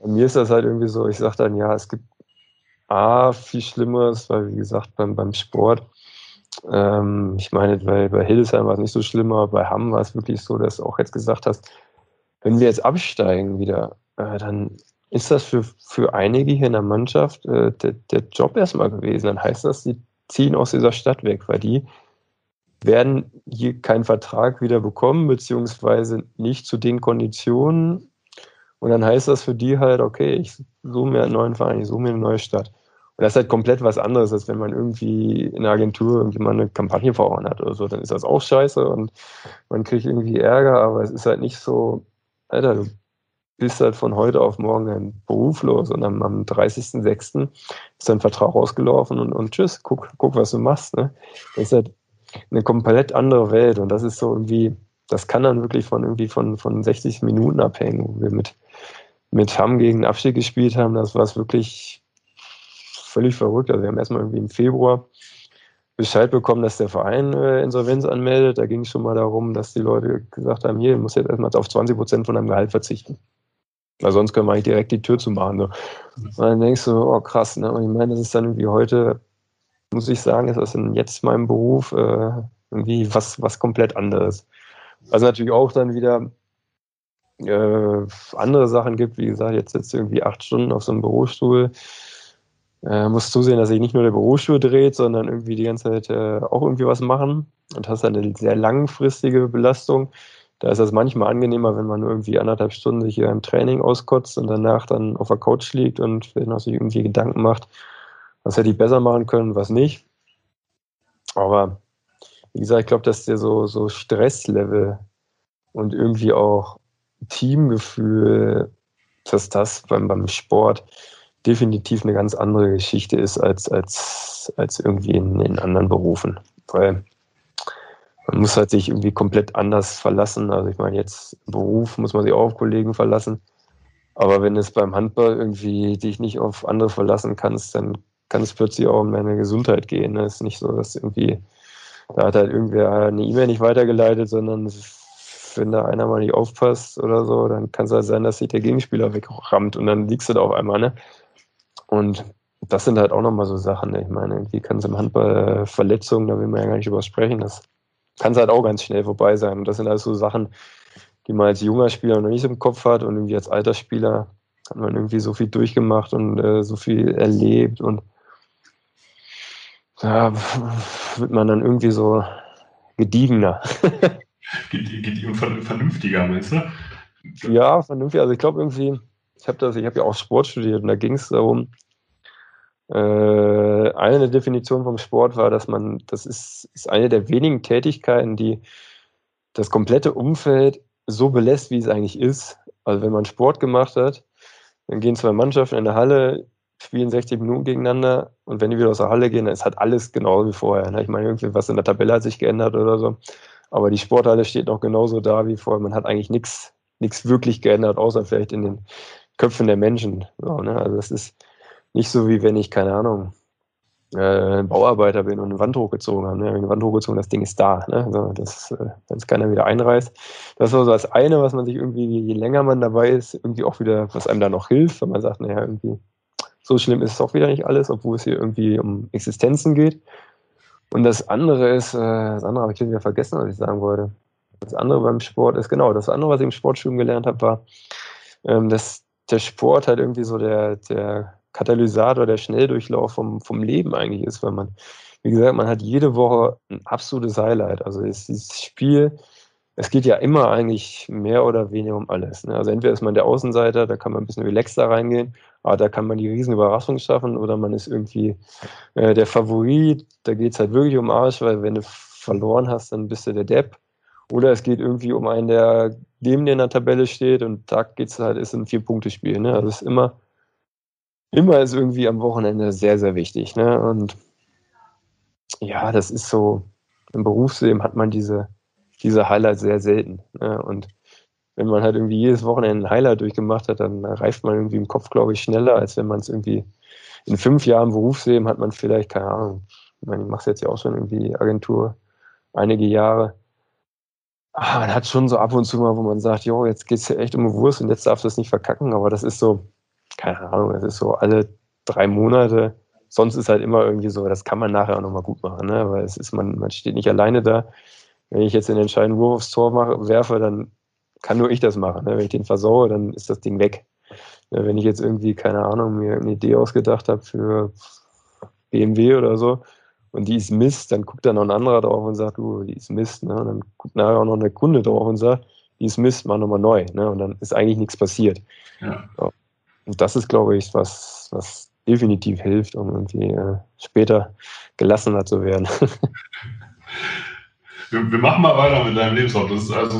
bei mir ist das halt irgendwie so, ich sage dann, ja, es gibt A, viel Schlimmeres, weil wie gesagt, beim, beim Sport, ähm, ich meine, bei, bei Hildesheim war es nicht so schlimm, aber bei Hamm war es wirklich so, dass du auch jetzt gesagt hast, wenn wir jetzt absteigen wieder, äh, dann ist das für, für einige hier in der Mannschaft äh, der, der Job erstmal gewesen. Dann heißt das, die ziehen aus dieser Stadt weg, weil die werden hier keinen Vertrag wieder bekommen, beziehungsweise nicht zu den Konditionen. Und dann heißt das für die halt, okay, ich suche mir einen neuen Verein, ich suche mir eine neue Stadt. Und das ist halt komplett was anderes, als wenn man irgendwie in der Agentur irgendwie mal eine Kampagne voran hat oder so. Dann ist das auch scheiße und man kriegt irgendwie Ärger, aber es ist halt nicht so, Alter, du bist halt von heute auf morgen beruflos und am, am 30.06. ist dein Vertrag ausgelaufen und, und tschüss, guck, guck, was du machst. Ne? Das ist halt eine komplett andere Welt und das ist so irgendwie, das kann dann wirklich von irgendwie von, von 60 Minuten abhängen, wo wir mit, mit Hamm gegen Abstieg gespielt haben. Das war es wirklich völlig verrückt. Also wir haben erstmal irgendwie im Februar Bescheid bekommen, dass der Verein äh, Insolvenz anmeldet. Da ging es schon mal darum, dass die Leute gesagt haben, hier, du musst jetzt erstmal auf 20 Prozent von deinem Gehalt verzichten. Weil sonst können wir eigentlich direkt die Tür zumachen. So. Und dann denkst du, oh krass, ne? Und ich meine, das ist dann irgendwie heute muss ich sagen, ist das in jetzt meinem Beruf äh, irgendwie was, was komplett anderes. Also natürlich auch dann wieder äh, andere Sachen gibt, wie gesagt, jetzt sitzt irgendwie acht Stunden auf so einem Bürostuhl. Äh, musst zusehen, dass sich nicht nur der Bürostuhl dreht, sondern irgendwie die ganze Zeit äh, auch irgendwie was machen und hast dann eine sehr langfristige Belastung. Da ist das manchmal angenehmer, wenn man irgendwie anderthalb Stunden sich hier im Training auskotzt und danach dann auf der Couch liegt und sich irgendwie Gedanken macht, was hätte ich besser machen können, was nicht. Aber wie gesagt, ich glaube, dass der so, so Stresslevel und irgendwie auch Teamgefühl, dass das beim, beim Sport definitiv eine ganz andere Geschichte ist als, als, als irgendwie in, in anderen Berufen. Weil man muss halt sich irgendwie komplett anders verlassen. Also ich meine, jetzt im Beruf muss man sich auch auf Kollegen verlassen. Aber wenn es beim Handball irgendwie dich nicht auf andere verlassen kannst, dann kann es plötzlich auch um deine Gesundheit gehen. Es ist nicht so, dass irgendwie, da hat halt irgendwer eine E-Mail nicht weitergeleitet, sondern wenn da einer mal nicht aufpasst oder so, dann kann es halt sein, dass sich der Gegenspieler wegrammt und dann liegst du da auf einmal, ne? Und das sind halt auch nochmal so Sachen, ne? Ich meine, irgendwie kann es im Handball äh, Verletzungen, da will man ja gar nicht drüber sprechen, das kann es halt auch ganz schnell vorbei sein. Und das sind halt so Sachen, die man als junger Spieler noch nicht so im Kopf hat und irgendwie als alter Spieler hat man irgendwie so viel durchgemacht und äh, so viel erlebt und da wird man dann irgendwie so gediegener. Gediegen vernünftiger, meinst du? Ja, vernünftig. Also ich glaube irgendwie, ich habe das, ich habe ja auch Sport studiert und da ging es darum, eine der Definitionen vom Sport war, dass man, das ist, ist eine der wenigen Tätigkeiten, die das komplette Umfeld so belässt, wie es eigentlich ist. Also wenn man Sport gemacht hat, dann gehen zwei Mannschaften in der Halle, spielen 60 Minuten gegeneinander und wenn die wieder aus der Halle gehen, dann ist halt alles genauso wie vorher. Ich meine, irgendwie was in der Tabelle hat sich geändert oder so. Aber die Sporthalle steht noch genauso da wie vorher. Man hat eigentlich nichts nichts wirklich geändert, außer vielleicht in den Köpfen der Menschen. So, ne? Also das ist nicht so wie wenn ich, keine Ahnung, äh, Bauarbeiter bin und eine Wand hochgezogen habe. Ne? Eine Wand hochgezogen, das Ding ist da. Ne? So, das, äh, wenn es keiner wieder einreißt. Das war so das eine, was man sich irgendwie, je länger man dabei ist, irgendwie auch wieder, was einem da noch hilft, wenn man sagt, naja, irgendwie, so schlimm ist es auch wieder nicht alles, obwohl es hier irgendwie um Existenzen geht. Und das andere ist, äh, das andere habe ich wieder vergessen, was ich sagen wollte. Das andere beim Sport ist, genau, das andere, was ich im Sportstudium gelernt habe, war, ähm, dass der Sport halt irgendwie so der, der Katalysator, der Schnelldurchlauf vom, vom Leben eigentlich ist, weil man, wie gesagt, man hat jede Woche ein absolutes Highlight. Also ist dieses Spiel es geht ja immer eigentlich mehr oder weniger um alles. Ne? Also entweder ist man der Außenseiter, da kann man ein bisschen relaxter reingehen, aber da kann man die riesen Überraschung schaffen, oder man ist irgendwie äh, der Favorit, da geht es halt wirklich um Arsch, weil wenn du verloren hast, dann bist du der Depp. Oder es geht irgendwie um einen, der neben dir in der Tabelle steht und da geht es halt, ist ein Vier-Punkte-Spiel. Ne? Also es ist immer, immer ist irgendwie am Wochenende sehr, sehr wichtig. Ne? Und ja, das ist so, im Berufsleben hat man diese, diese Highlights sehr selten. Ne? Und wenn man halt irgendwie jedes Wochenende ein Highlight durchgemacht hat, dann reift man irgendwie im Kopf, glaube ich, schneller, als wenn man es irgendwie in fünf Jahren Berufsleben hat man vielleicht, keine Ahnung, ich meine, ich mache es jetzt ja auch schon irgendwie Agentur einige Jahre. Ah, man hat schon so ab und zu mal, wo man sagt, jo, jetzt geht es ja echt um Wurst und jetzt darfst du es nicht verkacken, aber das ist so, keine Ahnung, das ist so alle drei Monate. Sonst ist halt immer irgendwie so, das kann man nachher auch nochmal gut machen, ne? weil es ist, man, man steht nicht alleine da. Wenn ich jetzt den entscheidenden Wurf aufs Tor mache, werfe, dann kann nur ich das machen. Ne? Wenn ich den versaue, dann ist das Ding weg. Ne? Wenn ich jetzt irgendwie, keine Ahnung, mir eine Idee ausgedacht habe für BMW oder so und die ist Mist, dann guckt da noch ein anderer drauf und sagt, du, die ist Mist. Ne? Und dann guckt nachher auch noch eine Kunde drauf und sagt, die ist Mist, mach nochmal neu. Ne? Und dann ist eigentlich nichts passiert. Ja. So. Und das ist, glaube ich, was, was definitiv hilft, um irgendwie äh, später gelassener zu werden. wir, wir, machen mal weiter mit deinem Lebenslauf. Das ist also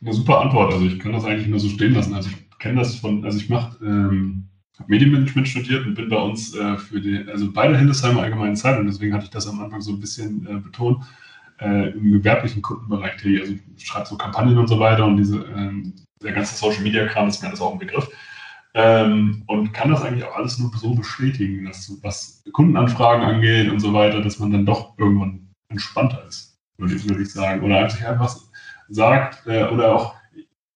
eine super Antwort. Also ich kann das eigentlich nur so stehen lassen. Also ich kenne das von, also ich mache ähm, Medienmanagement studiert und bin bei uns äh, für die, also bei der Hildesheimer Allgemeinen Zeitung, deswegen hatte ich das am Anfang so ein bisschen äh, betont, äh, im gewerblichen Kundenbereich tätig. Also ich schreibe so Kampagnen und so weiter und diese, ähm, der ganze Social Media Kram ist mir alles auch ein Begriff. Ähm, und kann das eigentlich auch alles nur so bestätigen, dass was Kundenanfragen angeht und so weiter, dass man dann doch irgendwann entspannter ist, würde ich, würde ich sagen. Oder sich einfach sagt, äh, oder auch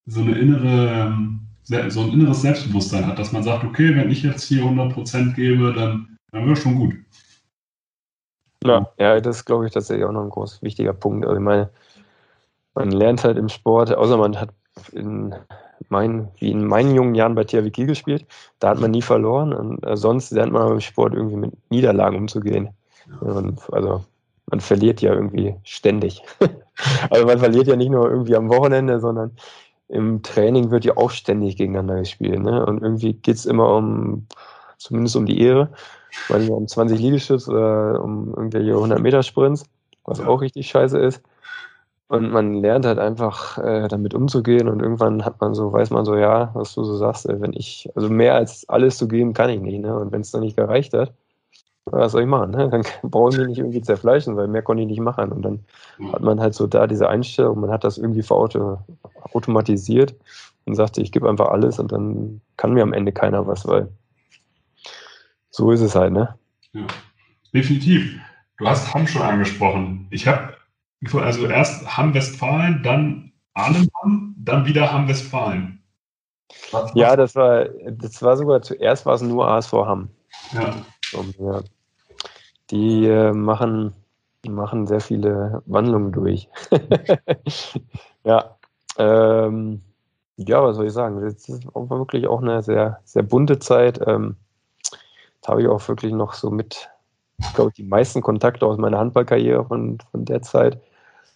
so eine innere, ähm, so ein inneres Selbstbewusstsein hat, dass man sagt, okay, wenn ich jetzt hier 100% gebe, dann, dann wird schon gut. Ja, ja, das ist, glaube ich, tatsächlich auch noch ein groß wichtiger Punkt. Also ich meine, man lernt halt im Sport, außer man hat in mein, wie in meinen jungen Jahren bei THW Kiel gespielt. Da hat man nie verloren und äh, sonst lernt man im Sport irgendwie mit Niederlagen umzugehen. Und, also man verliert ja irgendwie ständig. also man verliert ja nicht nur irgendwie am Wochenende, sondern im Training wird ja auch ständig gegeneinander gespielt. Ne? Und irgendwie geht es immer um, zumindest um die Ehre, weil um 20 Liegestütz oder um irgendwelche 100 Meter Sprints, was ja. auch richtig scheiße ist. Und man lernt halt einfach äh, damit umzugehen und irgendwann hat man so, weiß man so, ja, was du so sagst, ey, wenn ich, also mehr als alles zu geben kann ich nicht, ne? Und wenn es dann nicht gereicht hat, was soll ich machen? Ne? Dann brauche ich mich nicht irgendwie zerfleischen, weil mehr konnte ich nicht machen. Und dann hat man halt so da diese Einstellung, man hat das irgendwie automatisiert und sagte, ich gebe einfach alles und dann kann mir am Ende keiner was, weil so ist es halt, ne? Ja, definitiv. Du hast Hamm schon angesprochen. Ich habe also erst Hamm-Westfalen, dann Ahlenhamm, dann wieder Hamm-Westfalen. Ja, das war, das war sogar zuerst war es nur ASV Hamm. Ja. Und, ja. Die äh, machen, machen sehr viele Wandlungen durch. ja. Ähm, ja, was soll ich sagen? Das war wirklich auch eine sehr, sehr bunte Zeit. Ähm, da habe ich auch wirklich noch so mit, ich glaube, die meisten Kontakte aus meiner Handballkarriere von, von der Zeit.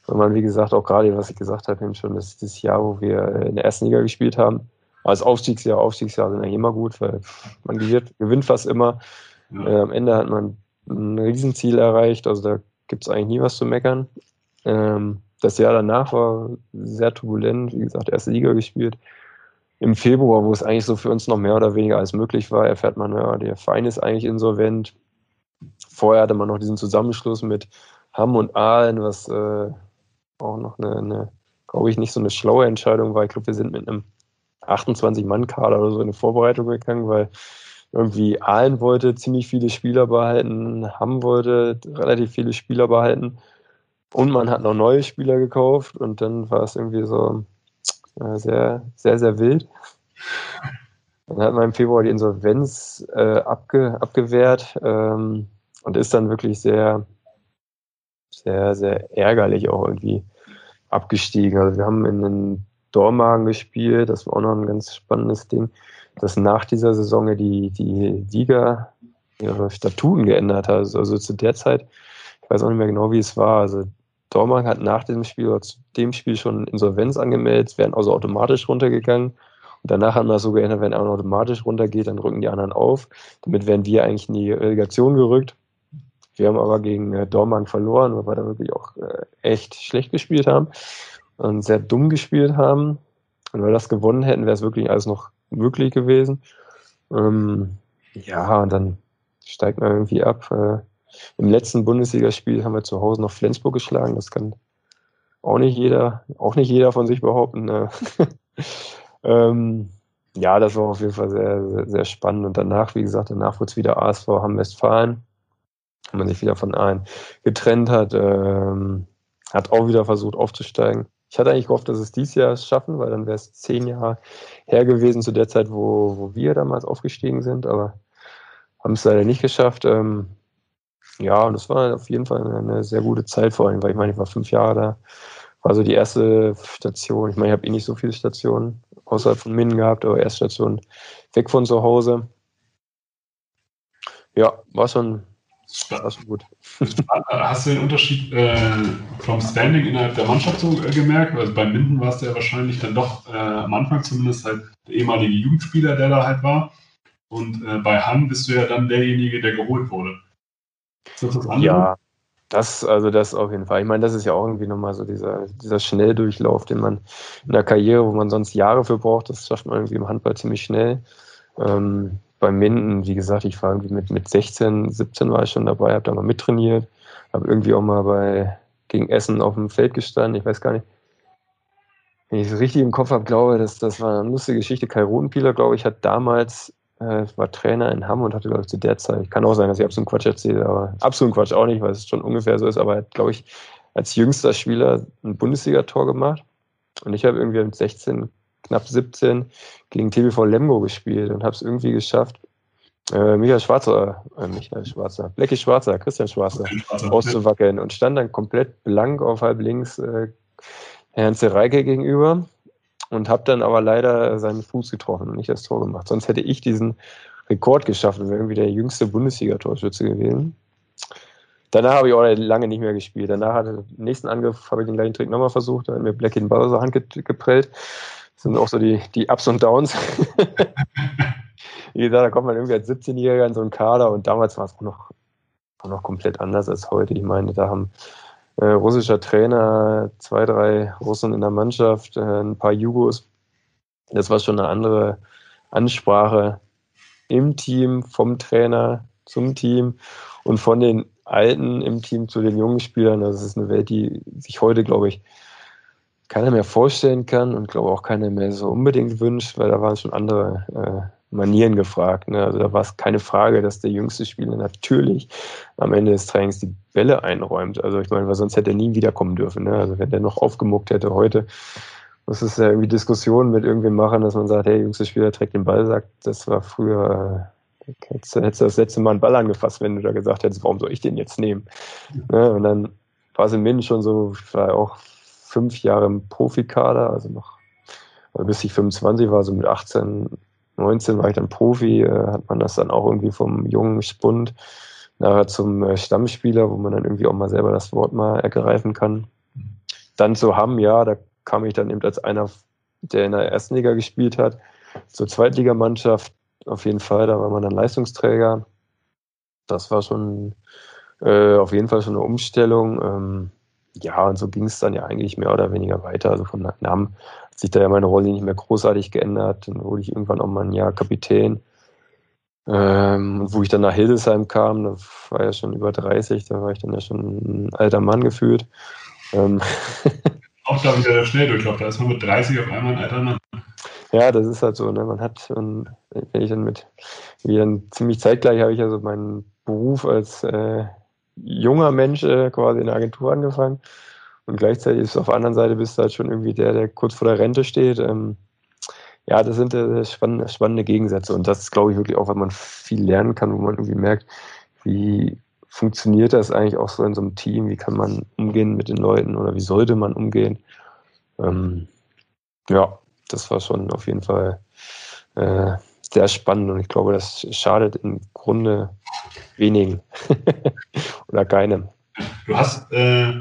Weil man, wie gesagt, auch gerade, was ich gesagt habe, eben schon, das das Jahr, wo wir in der ersten Liga gespielt haben. Als Aufstiegsjahr, Aufstiegsjahr sind eigentlich immer gut, weil man gewinnt, gewinnt fast immer. Ja. Äh, am Ende hat man ein Riesenziel erreicht, also da gibt es eigentlich nie was zu meckern. Ähm, das Jahr danach war sehr turbulent, wie gesagt, erste Liga gespielt. Im Februar, wo es eigentlich so für uns noch mehr oder weniger als möglich war, erfährt man, ja, der Verein ist eigentlich insolvent. Vorher hatte man noch diesen Zusammenschluss mit Hamm und Aalen, was äh, auch noch eine, eine glaube ich, nicht so eine schlaue Entscheidung war. Ich glaube, wir sind mit einem 28-Mann-Kader oder so in eine Vorbereitung gegangen, weil irgendwie Aalen wollte ziemlich viele Spieler behalten, Hamm wollte relativ viele Spieler behalten und man hat noch neue Spieler gekauft und dann war es irgendwie so äh, sehr, sehr, sehr wild. Dann hat man im Februar die Insolvenz äh, abge, abgewehrt ähm, und ist dann wirklich sehr, sehr, sehr ärgerlich auch irgendwie abgestiegen. Also wir haben in den Dormagen gespielt, das war auch noch ein ganz spannendes Ding, dass nach dieser Saison die, die Liga ihre Statuten geändert hat. Also, also zu der Zeit, ich weiß auch nicht mehr genau, wie es war, also Dortmund hat nach dem Spiel oder zu dem Spiel schon Insolvenz angemeldet, werden also automatisch runtergegangen. Und danach haben wir so geändert, wenn einer automatisch runtergeht, dann rücken die anderen auf. Damit wären wir eigentlich in die Relegation gerückt. Wir haben aber gegen äh, Dortmund verloren, weil wir da wirklich auch äh, echt schlecht gespielt haben und sehr dumm gespielt haben. Und wenn wir das gewonnen hätten, wäre es wirklich alles noch möglich gewesen. Ähm, ja, und dann steigt man irgendwie ab. Äh, Im letzten Bundesligaspiel haben wir zu Hause noch Flensburg geschlagen. Das kann auch nicht jeder, auch nicht jeder von sich behaupten. Ne? ähm, ja, das war auf jeden Fall sehr, sehr, sehr, spannend. Und danach, wie gesagt, danach wurde es wieder ASV Hamm-Westfalen, wo man sich wieder von allen getrennt hat. Ähm, hat auch wieder versucht aufzusteigen. Ich hatte eigentlich gehofft, dass es dieses Jahr schaffen, weil dann wäre es zehn Jahre her gewesen zu der Zeit, wo, wo wir damals aufgestiegen sind, aber haben es leider nicht geschafft. Ähm, ja, und das war auf jeden Fall eine sehr gute Zeit vor allem, weil ich meine, ich war fünf Jahre da. War so die erste Station. Ich meine, ich habe eh nicht so viele Stationen außerhalb von Minden gehabt, aber erste Station weg von zu Hause. Ja, war schon das ist gut. Hast du den Unterschied äh, vom Standing innerhalb der Mannschaft so äh, gemerkt? Also bei Minden war es ja wahrscheinlich dann doch äh, am Anfang zumindest halt der ehemalige Jugendspieler, der da halt war. Und äh, bei Hamm bist du ja dann derjenige, der geholt wurde. Ist das das andere? Ja, das, also das auf jeden Fall. Ich meine, das ist ja auch irgendwie nochmal so dieser, dieser Schnelldurchlauf, den man in der Karriere, wo man sonst Jahre für braucht, das schafft man irgendwie im Handball ziemlich schnell. Ähm, bei Minden, wie gesagt, ich war irgendwie mit, mit 16, 17 war ich schon dabei, habe da mal mittrainiert, habe irgendwie auch mal bei gegen Essen auf dem Feld gestanden, ich weiß gar nicht, wenn ich es richtig im Kopf habe, glaube das, das war eine lustige Geschichte. Kai Rodenpieler, glaube ich, hat damals, äh, war Trainer in Hamm und hatte, glaube ich, zu der Zeit, kann auch sein, dass ich absoluten Quatsch erzähle, aber absoluten Quatsch auch nicht, weil es schon ungefähr so ist, aber er hat, glaube ich, als jüngster Spieler ein Bundesligator gemacht. Und ich habe irgendwie mit 16 knapp 17 gegen TBV Lemgo gespielt und habe es irgendwie geschafft, äh, Michael Schwarzer, äh, Michael Schwarzer, Blackie Schwarzer, Christian Schwarzer, Schwarzer auszuwackeln und stand dann komplett blank auf halb links äh, Herrn Zereike gegenüber und habe dann aber leider seinen Fuß getroffen und nicht das Tor gemacht. Sonst hätte ich diesen Rekord geschafft und wäre irgendwie der jüngste Bundesliga-Torschütze gewesen. Danach habe ich auch lange nicht mehr gespielt. Danach hatte den nächsten Angriff, habe ich den gleichen Trick nochmal versucht, da hat mir Black in den Ball aus der Hand geprellt. Das sind auch so die, die Ups und Downs. Wie gesagt, da kommt man irgendwie als 17-Jähriger in so einen Kader und damals war es auch noch, auch noch komplett anders als heute. Ich meine, da haben äh, russischer Trainer, zwei, drei Russen in der Mannschaft, äh, ein paar Jugos. Das war schon eine andere Ansprache im Team, vom Trainer zum Team und von den Alten im Team zu den jungen Spielern. Das ist eine Welt, die sich heute, glaube ich, keiner mehr vorstellen kann und glaube auch keiner mehr so unbedingt wünscht, weil da waren schon andere äh, Manieren gefragt. Ne? Also da war es keine Frage, dass der jüngste Spieler natürlich am Ende des Trainings die Bälle einräumt. Also ich meine, weil sonst hätte er nie wiederkommen dürfen. Ne? Also wenn der noch aufgemuckt hätte heute, muss es ja irgendwie Diskussionen mit irgendwem machen, dass man sagt, hey, jüngster Spieler trägt den Ball, sagt, das war früher, äh, hättest, hättest du das letzte Mal einen Ball angefasst, wenn du da gesagt hättest, warum soll ich den jetzt nehmen? Ne? Und dann war es im Minden schon so, ich war auch fünf Jahre im Profikader, also noch bis ich 25 war, so mit 18, 19 war ich dann Profi, äh, hat man das dann auch irgendwie vom jungen Spund nachher zum äh, Stammspieler, wo man dann irgendwie auch mal selber das Wort mal ergreifen kann. Dann zu Hamm, ja, da kam ich dann eben als einer, der in der ersten Liga gespielt hat, zur Zweitligamannschaft. Auf jeden Fall, da war man dann Leistungsträger. Das war schon äh, auf jeden Fall schon eine Umstellung. Ähm, ja, und so ging es dann ja eigentlich mehr oder weniger weiter. Also von Namen hat sich da ja meine Rolle nicht mehr großartig geändert. Dann wurde ich irgendwann auch mal ein Jahr Kapitän. Ähm, wo ich dann nach Hildesheim kam, da war ja schon über 30, da war ich dann ja schon ein alter Mann gefühlt. Ähm auch da wieder der Schnelldurchlauf, da ist man mit 30 auf einmal ein alter Mann. Ja, das ist halt so, ne? Man hat, wenn ich dann mit, wie dann ziemlich zeitgleich habe ich also meinen Beruf als äh, junger Mensch äh, quasi in der Agentur angefangen. Und gleichzeitig ist auf der anderen Seite bist du halt schon irgendwie der, der kurz vor der Rente steht. Ähm, ja, das sind äh, spannende, spannende Gegensätze. Und das glaube ich, wirklich auch, wenn man viel lernen kann, wo man irgendwie merkt, wie funktioniert das eigentlich auch so in so einem Team? Wie kann man umgehen mit den Leuten oder wie sollte man umgehen? Ähm, ja, das war schon auf jeden Fall äh, sehr spannend und ich glaube, das schadet im Grunde wenigen oder keinem. Du hast äh,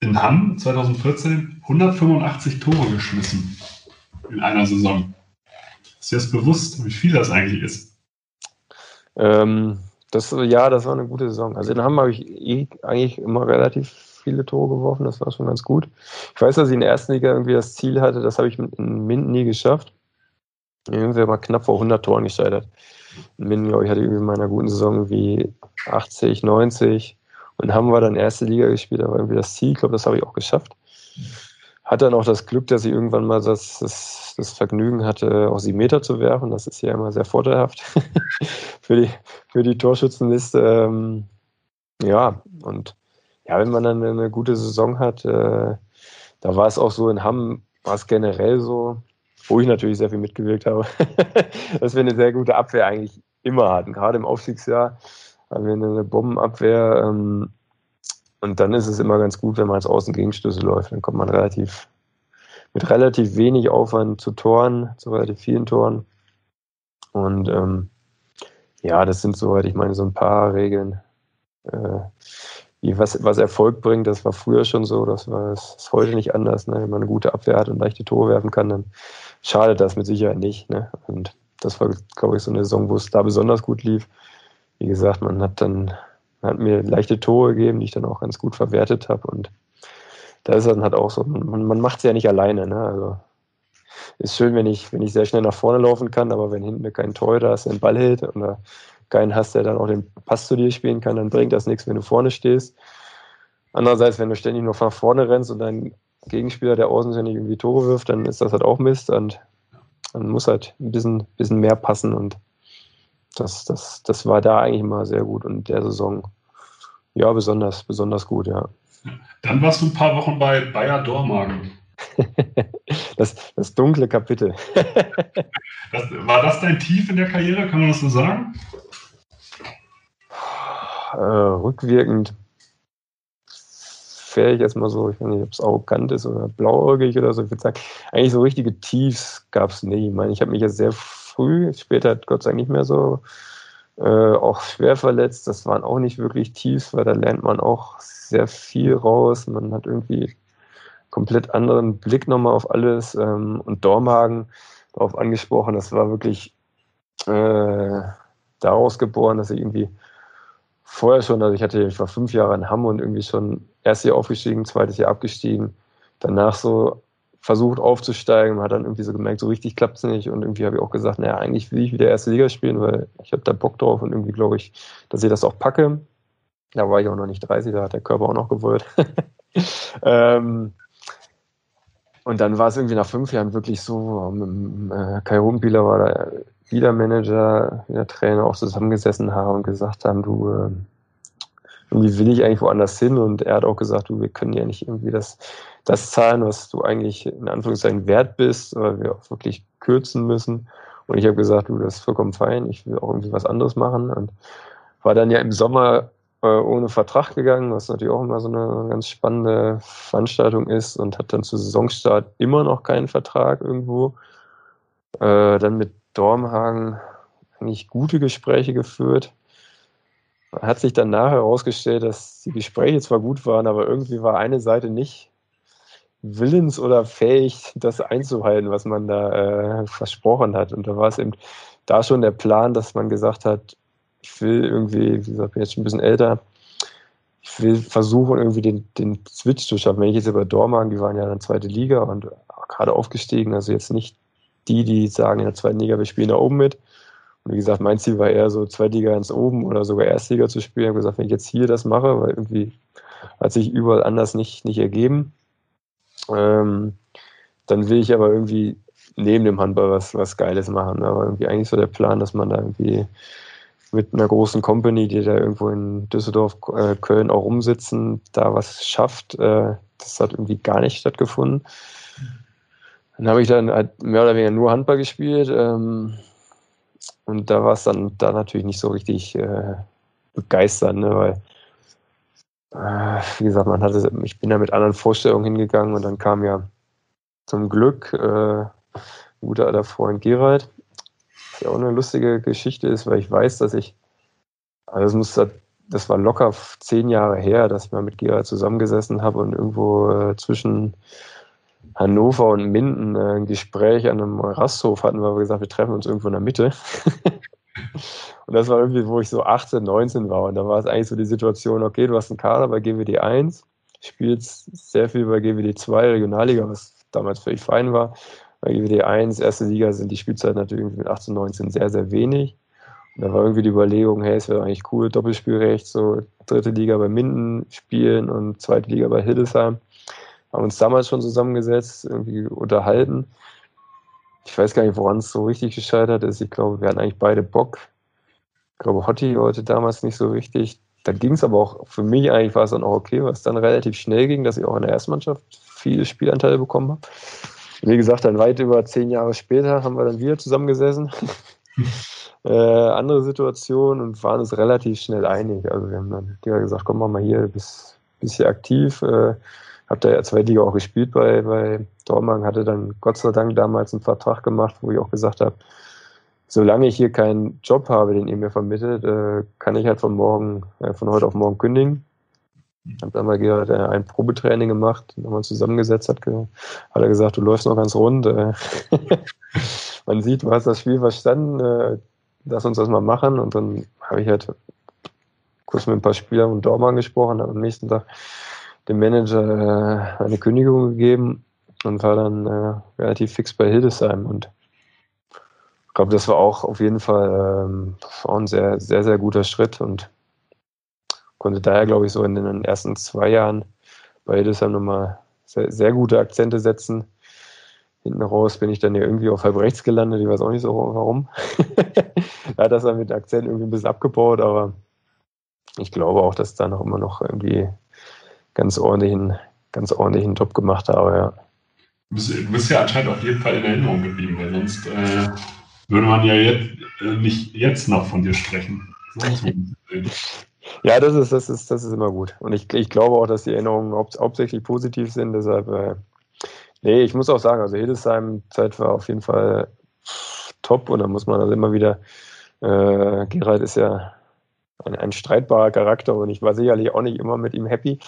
in Hamm 2014 185 Tore geschmissen in einer Saison. Ist dir das bewusst, wie viel das eigentlich ist? Ähm, das, ja, das war eine gute Saison. Also in Hamm habe ich eh eigentlich immer relativ viele Tore geworfen, das war schon ganz gut. Ich weiß, dass ich in der ersten Liga irgendwie das Ziel hatte, das habe ich in Minden nie geschafft. Irgendwie mal knapp vor 100 Toren gescheitert. In Minden, glaube ich, hatte ich in meiner guten Saison wie 80, 90 und haben wir dann erste Liga gespielt, aber irgendwie das Ziel, ich glaube, das habe ich auch geschafft. Hatte dann auch das Glück, dass ich irgendwann mal das, das, das Vergnügen hatte, auch sieben Meter zu werfen. Das ist ja immer sehr vorteilhaft für, die, für die Torschützenliste. Ähm, ja, und ja, wenn man dann eine gute Saison hat, äh, da war es auch so in Hamm, war es generell so, wo ich natürlich sehr viel mitgewirkt habe, dass wir eine sehr gute Abwehr eigentlich immer hatten. Gerade im Aufstiegsjahr haben wir eine Bombenabwehr. Ähm, und dann ist es immer ganz gut, wenn man als Außengegenstöße läuft. Dann kommt man relativ mit relativ wenig Aufwand zu Toren, zu relativ vielen Toren. Und ähm, ja, das sind soweit, ich meine, so ein paar Regeln. Äh, was, was Erfolg bringt, das war früher schon so, das war das ist heute nicht anders. Ne? Wenn man eine gute Abwehr hat und leichte Tore werfen kann, dann schadet das mit Sicherheit nicht. Ne? Und das war, glaube ich, so eine Saison, wo es da besonders gut lief. Wie gesagt, man hat dann hat mir leichte Tore gegeben, die ich dann auch ganz gut verwertet habe. Und da ist dann halt auch so, man, man macht es ja nicht alleine. Ne? Also ist schön, wenn ich, wenn ich sehr schnell nach vorne laufen kann, aber wenn hinten kein Torhüter ist, der den Ball hält oder keinen hast, der dann auch den Pass zu dir spielen kann, dann bringt das nichts, wenn du vorne stehst. Andererseits, wenn du ständig nur nach vorne rennst und dein Gegenspieler, der außen ständig irgendwie Tore wirft, dann ist das halt auch Mist und dann muss halt ein bisschen, bisschen mehr passen und das, das, das war da eigentlich immer sehr gut und der Saison ja besonders, besonders gut, ja. Dann warst du ein paar Wochen bei Bayer Dormagen. das, das dunkle Kapitel. das, war das dein Tief in der Karriere, kann man das so sagen? Äh, rückwirkend fähig erstmal so, ich weiß nicht, ob es arrogant ist oder blauäugig oder so. Ich würde sagen, eigentlich so richtige Tiefs gab es nie. Ich meine, ich habe mich jetzt sehr früh, später Gott sei Dank nicht mehr so, äh, auch schwer verletzt. Das waren auch nicht wirklich Tiefs, weil da lernt man auch sehr viel raus. Man hat irgendwie komplett anderen Blick nochmal auf alles. Ähm, und Dormagen darauf angesprochen, das war wirklich äh, daraus geboren, dass ich irgendwie vorher schon, also ich hatte, ich war fünf Jahre in Hamm und irgendwie schon erstes Jahr aufgestiegen, zweites Jahr abgestiegen, danach so versucht aufzusteigen, man hat dann irgendwie so gemerkt, so richtig klappt es nicht und irgendwie habe ich auch gesagt, naja, eigentlich will ich wieder erste Liga spielen, weil ich habe da Bock drauf und irgendwie glaube ich, dass ich das auch packe. Da war ich auch noch nicht 30, da hat der Körper auch noch gewollt. ähm, und dann war es irgendwie nach fünf Jahren wirklich so, mit, äh, Kai Rumpieler war da wieder Manager, wieder Trainer auch zusammengesessen haben und gesagt haben, du, äh, irgendwie will ich eigentlich woanders hin und er hat auch gesagt, du, wir können ja nicht irgendwie das das zahlen, was du eigentlich in Anführungszeichen wert bist, weil wir auch wirklich kürzen müssen. Und ich habe gesagt, du, das ist vollkommen fein, ich will auch irgendwie was anderes machen. Und war dann ja im Sommer äh, ohne Vertrag gegangen, was natürlich auch immer so eine ganz spannende Veranstaltung ist und hat dann zu Saisonstart immer noch keinen Vertrag irgendwo. Äh, dann mit Dormhagen eigentlich gute Gespräche geführt. Hat sich dann nachher herausgestellt, dass die Gespräche zwar gut waren, aber irgendwie war eine Seite nicht willens oder fähig, das einzuhalten, was man da äh, versprochen hat. Und da war es eben da schon der Plan, dass man gesagt hat, ich will irgendwie, wie gesagt, bin jetzt schon ein bisschen älter, ich will versuchen, irgendwie den, den Switch zu schaffen. Wenn ich jetzt über Dormagen, die waren ja in der zweiten Liga und gerade aufgestiegen, also jetzt nicht die, die sagen, in der zweiten Liga, wir spielen da oben mit. Und wie gesagt, mein Ziel war eher so Zweitliga ins Oben oder sogar Erstliga zu spielen. Ich habe gesagt, wenn ich jetzt hier das mache, weil irgendwie hat sich überall anders nicht, nicht ergeben, ähm, dann will ich aber irgendwie neben dem Handball was, was Geiles machen. Aber irgendwie eigentlich so der Plan, dass man da irgendwie mit einer großen Company, die da irgendwo in Düsseldorf, äh, Köln auch rumsitzen, da was schafft. Äh, das hat irgendwie gar nicht stattgefunden. Dann habe ich dann halt mehr oder weniger nur Handball gespielt. Ähm, und da war es dann da natürlich nicht so richtig äh, begeistert, ne, weil äh, wie gesagt, man hatte, ich bin da mit anderen Vorstellungen hingegangen und dann kam ja zum Glück äh, guter alter Freund Gerald, was ja auch eine lustige Geschichte ist, weil ich weiß, dass ich, also es muss das war locker zehn Jahre her, dass ich mal mit Gerald zusammengesessen habe und irgendwo äh, zwischen Hannover und Minden äh, ein Gespräch an einem Rasthof hatten, weil wir gesagt, wir treffen uns irgendwo in der Mitte. und das war irgendwie, wo ich so 18, 19 war. Und da war es eigentlich so die Situation, okay, du hast einen Kader bei GWD 1, spielst sehr viel bei GWD 2, Regionalliga, was damals völlig fein war. Bei GWD 1, erste Liga, sind die Spielzeiten natürlich mit 18, 19 sehr, sehr wenig. Und da war irgendwie die Überlegung, hey, es wäre eigentlich cool, Doppelspielrecht, so dritte Liga bei Minden spielen und zweite Liga bei Hildesheim. Haben uns damals schon zusammengesetzt, irgendwie unterhalten. Ich weiß gar nicht, woran es so richtig gescheitert ist. Ich glaube, wir hatten eigentlich beide Bock. Ich glaube, Hotti wollte damals nicht so richtig. Da ging es aber auch, für mich eigentlich war es dann auch okay, weil es dann relativ schnell ging, dass ich auch in der Erstmannschaft viele Spielanteile bekommen habe. Wie gesagt, dann weit über zehn Jahre später haben wir dann wieder zusammengesessen. äh, andere Situation und waren uns relativ schnell einig. Also wir haben dann gesagt, komm mal hier, bist, bist hier aktiv. Äh, hab da ja Zweitliga auch gespielt bei, bei Dortmund, hatte dann Gott sei Dank damals einen Vertrag gemacht, wo ich auch gesagt habe, solange ich hier keinen Job habe, den ihr mir vermittelt, äh, kann ich halt von morgen, äh, von heute auf morgen kündigen. Hab dann mal Gerhard äh, ein Probetraining gemacht, nochmal zusammengesetzt, hat, hat er gesagt, du läufst noch ganz rund. Äh, man sieht, du hast das Spiel verstanden, äh, lass uns das mal machen. Und dann habe ich halt kurz mit ein paar Spielern und Dortmund gesprochen, habe am nächsten Tag dem Manager äh, eine Kündigung gegeben und war dann äh, relativ fix bei Hildesheim. Und ich glaube, das war auch auf jeden Fall ähm, auch ein sehr, sehr, sehr guter Schritt und konnte daher, glaube ich, so in den ersten zwei Jahren bei Hildesheim nochmal sehr, sehr gute Akzente setzen hinten raus bin ich dann ja irgendwie auf halb rechts gelandet. Ich weiß auch nicht so warum. da hat das dann mit Akzent irgendwie ein bisschen abgebaut, aber ich glaube auch, dass da noch immer noch irgendwie ganz ordentlichen, ganz ordentlichen Job gemacht habe, ja. Du bist, du bist ja anscheinend auf jeden Fall in Erinnerung geblieben, weil sonst äh, würde man ja jetzt, äh, nicht jetzt noch von dir sprechen. ja, das ist, das ist, das ist immer gut. Und ich, ich glaube auch, dass die Erinnerungen hau hauptsächlich positiv sind. Deshalb äh, Nee, ich muss auch sagen, also Hildesheim-Zeit war auf jeden Fall top und da muss man also immer wieder, äh, Gerald ist ja ein, ein, streitbarer Charakter und ich war sicherlich auch nicht immer mit ihm happy.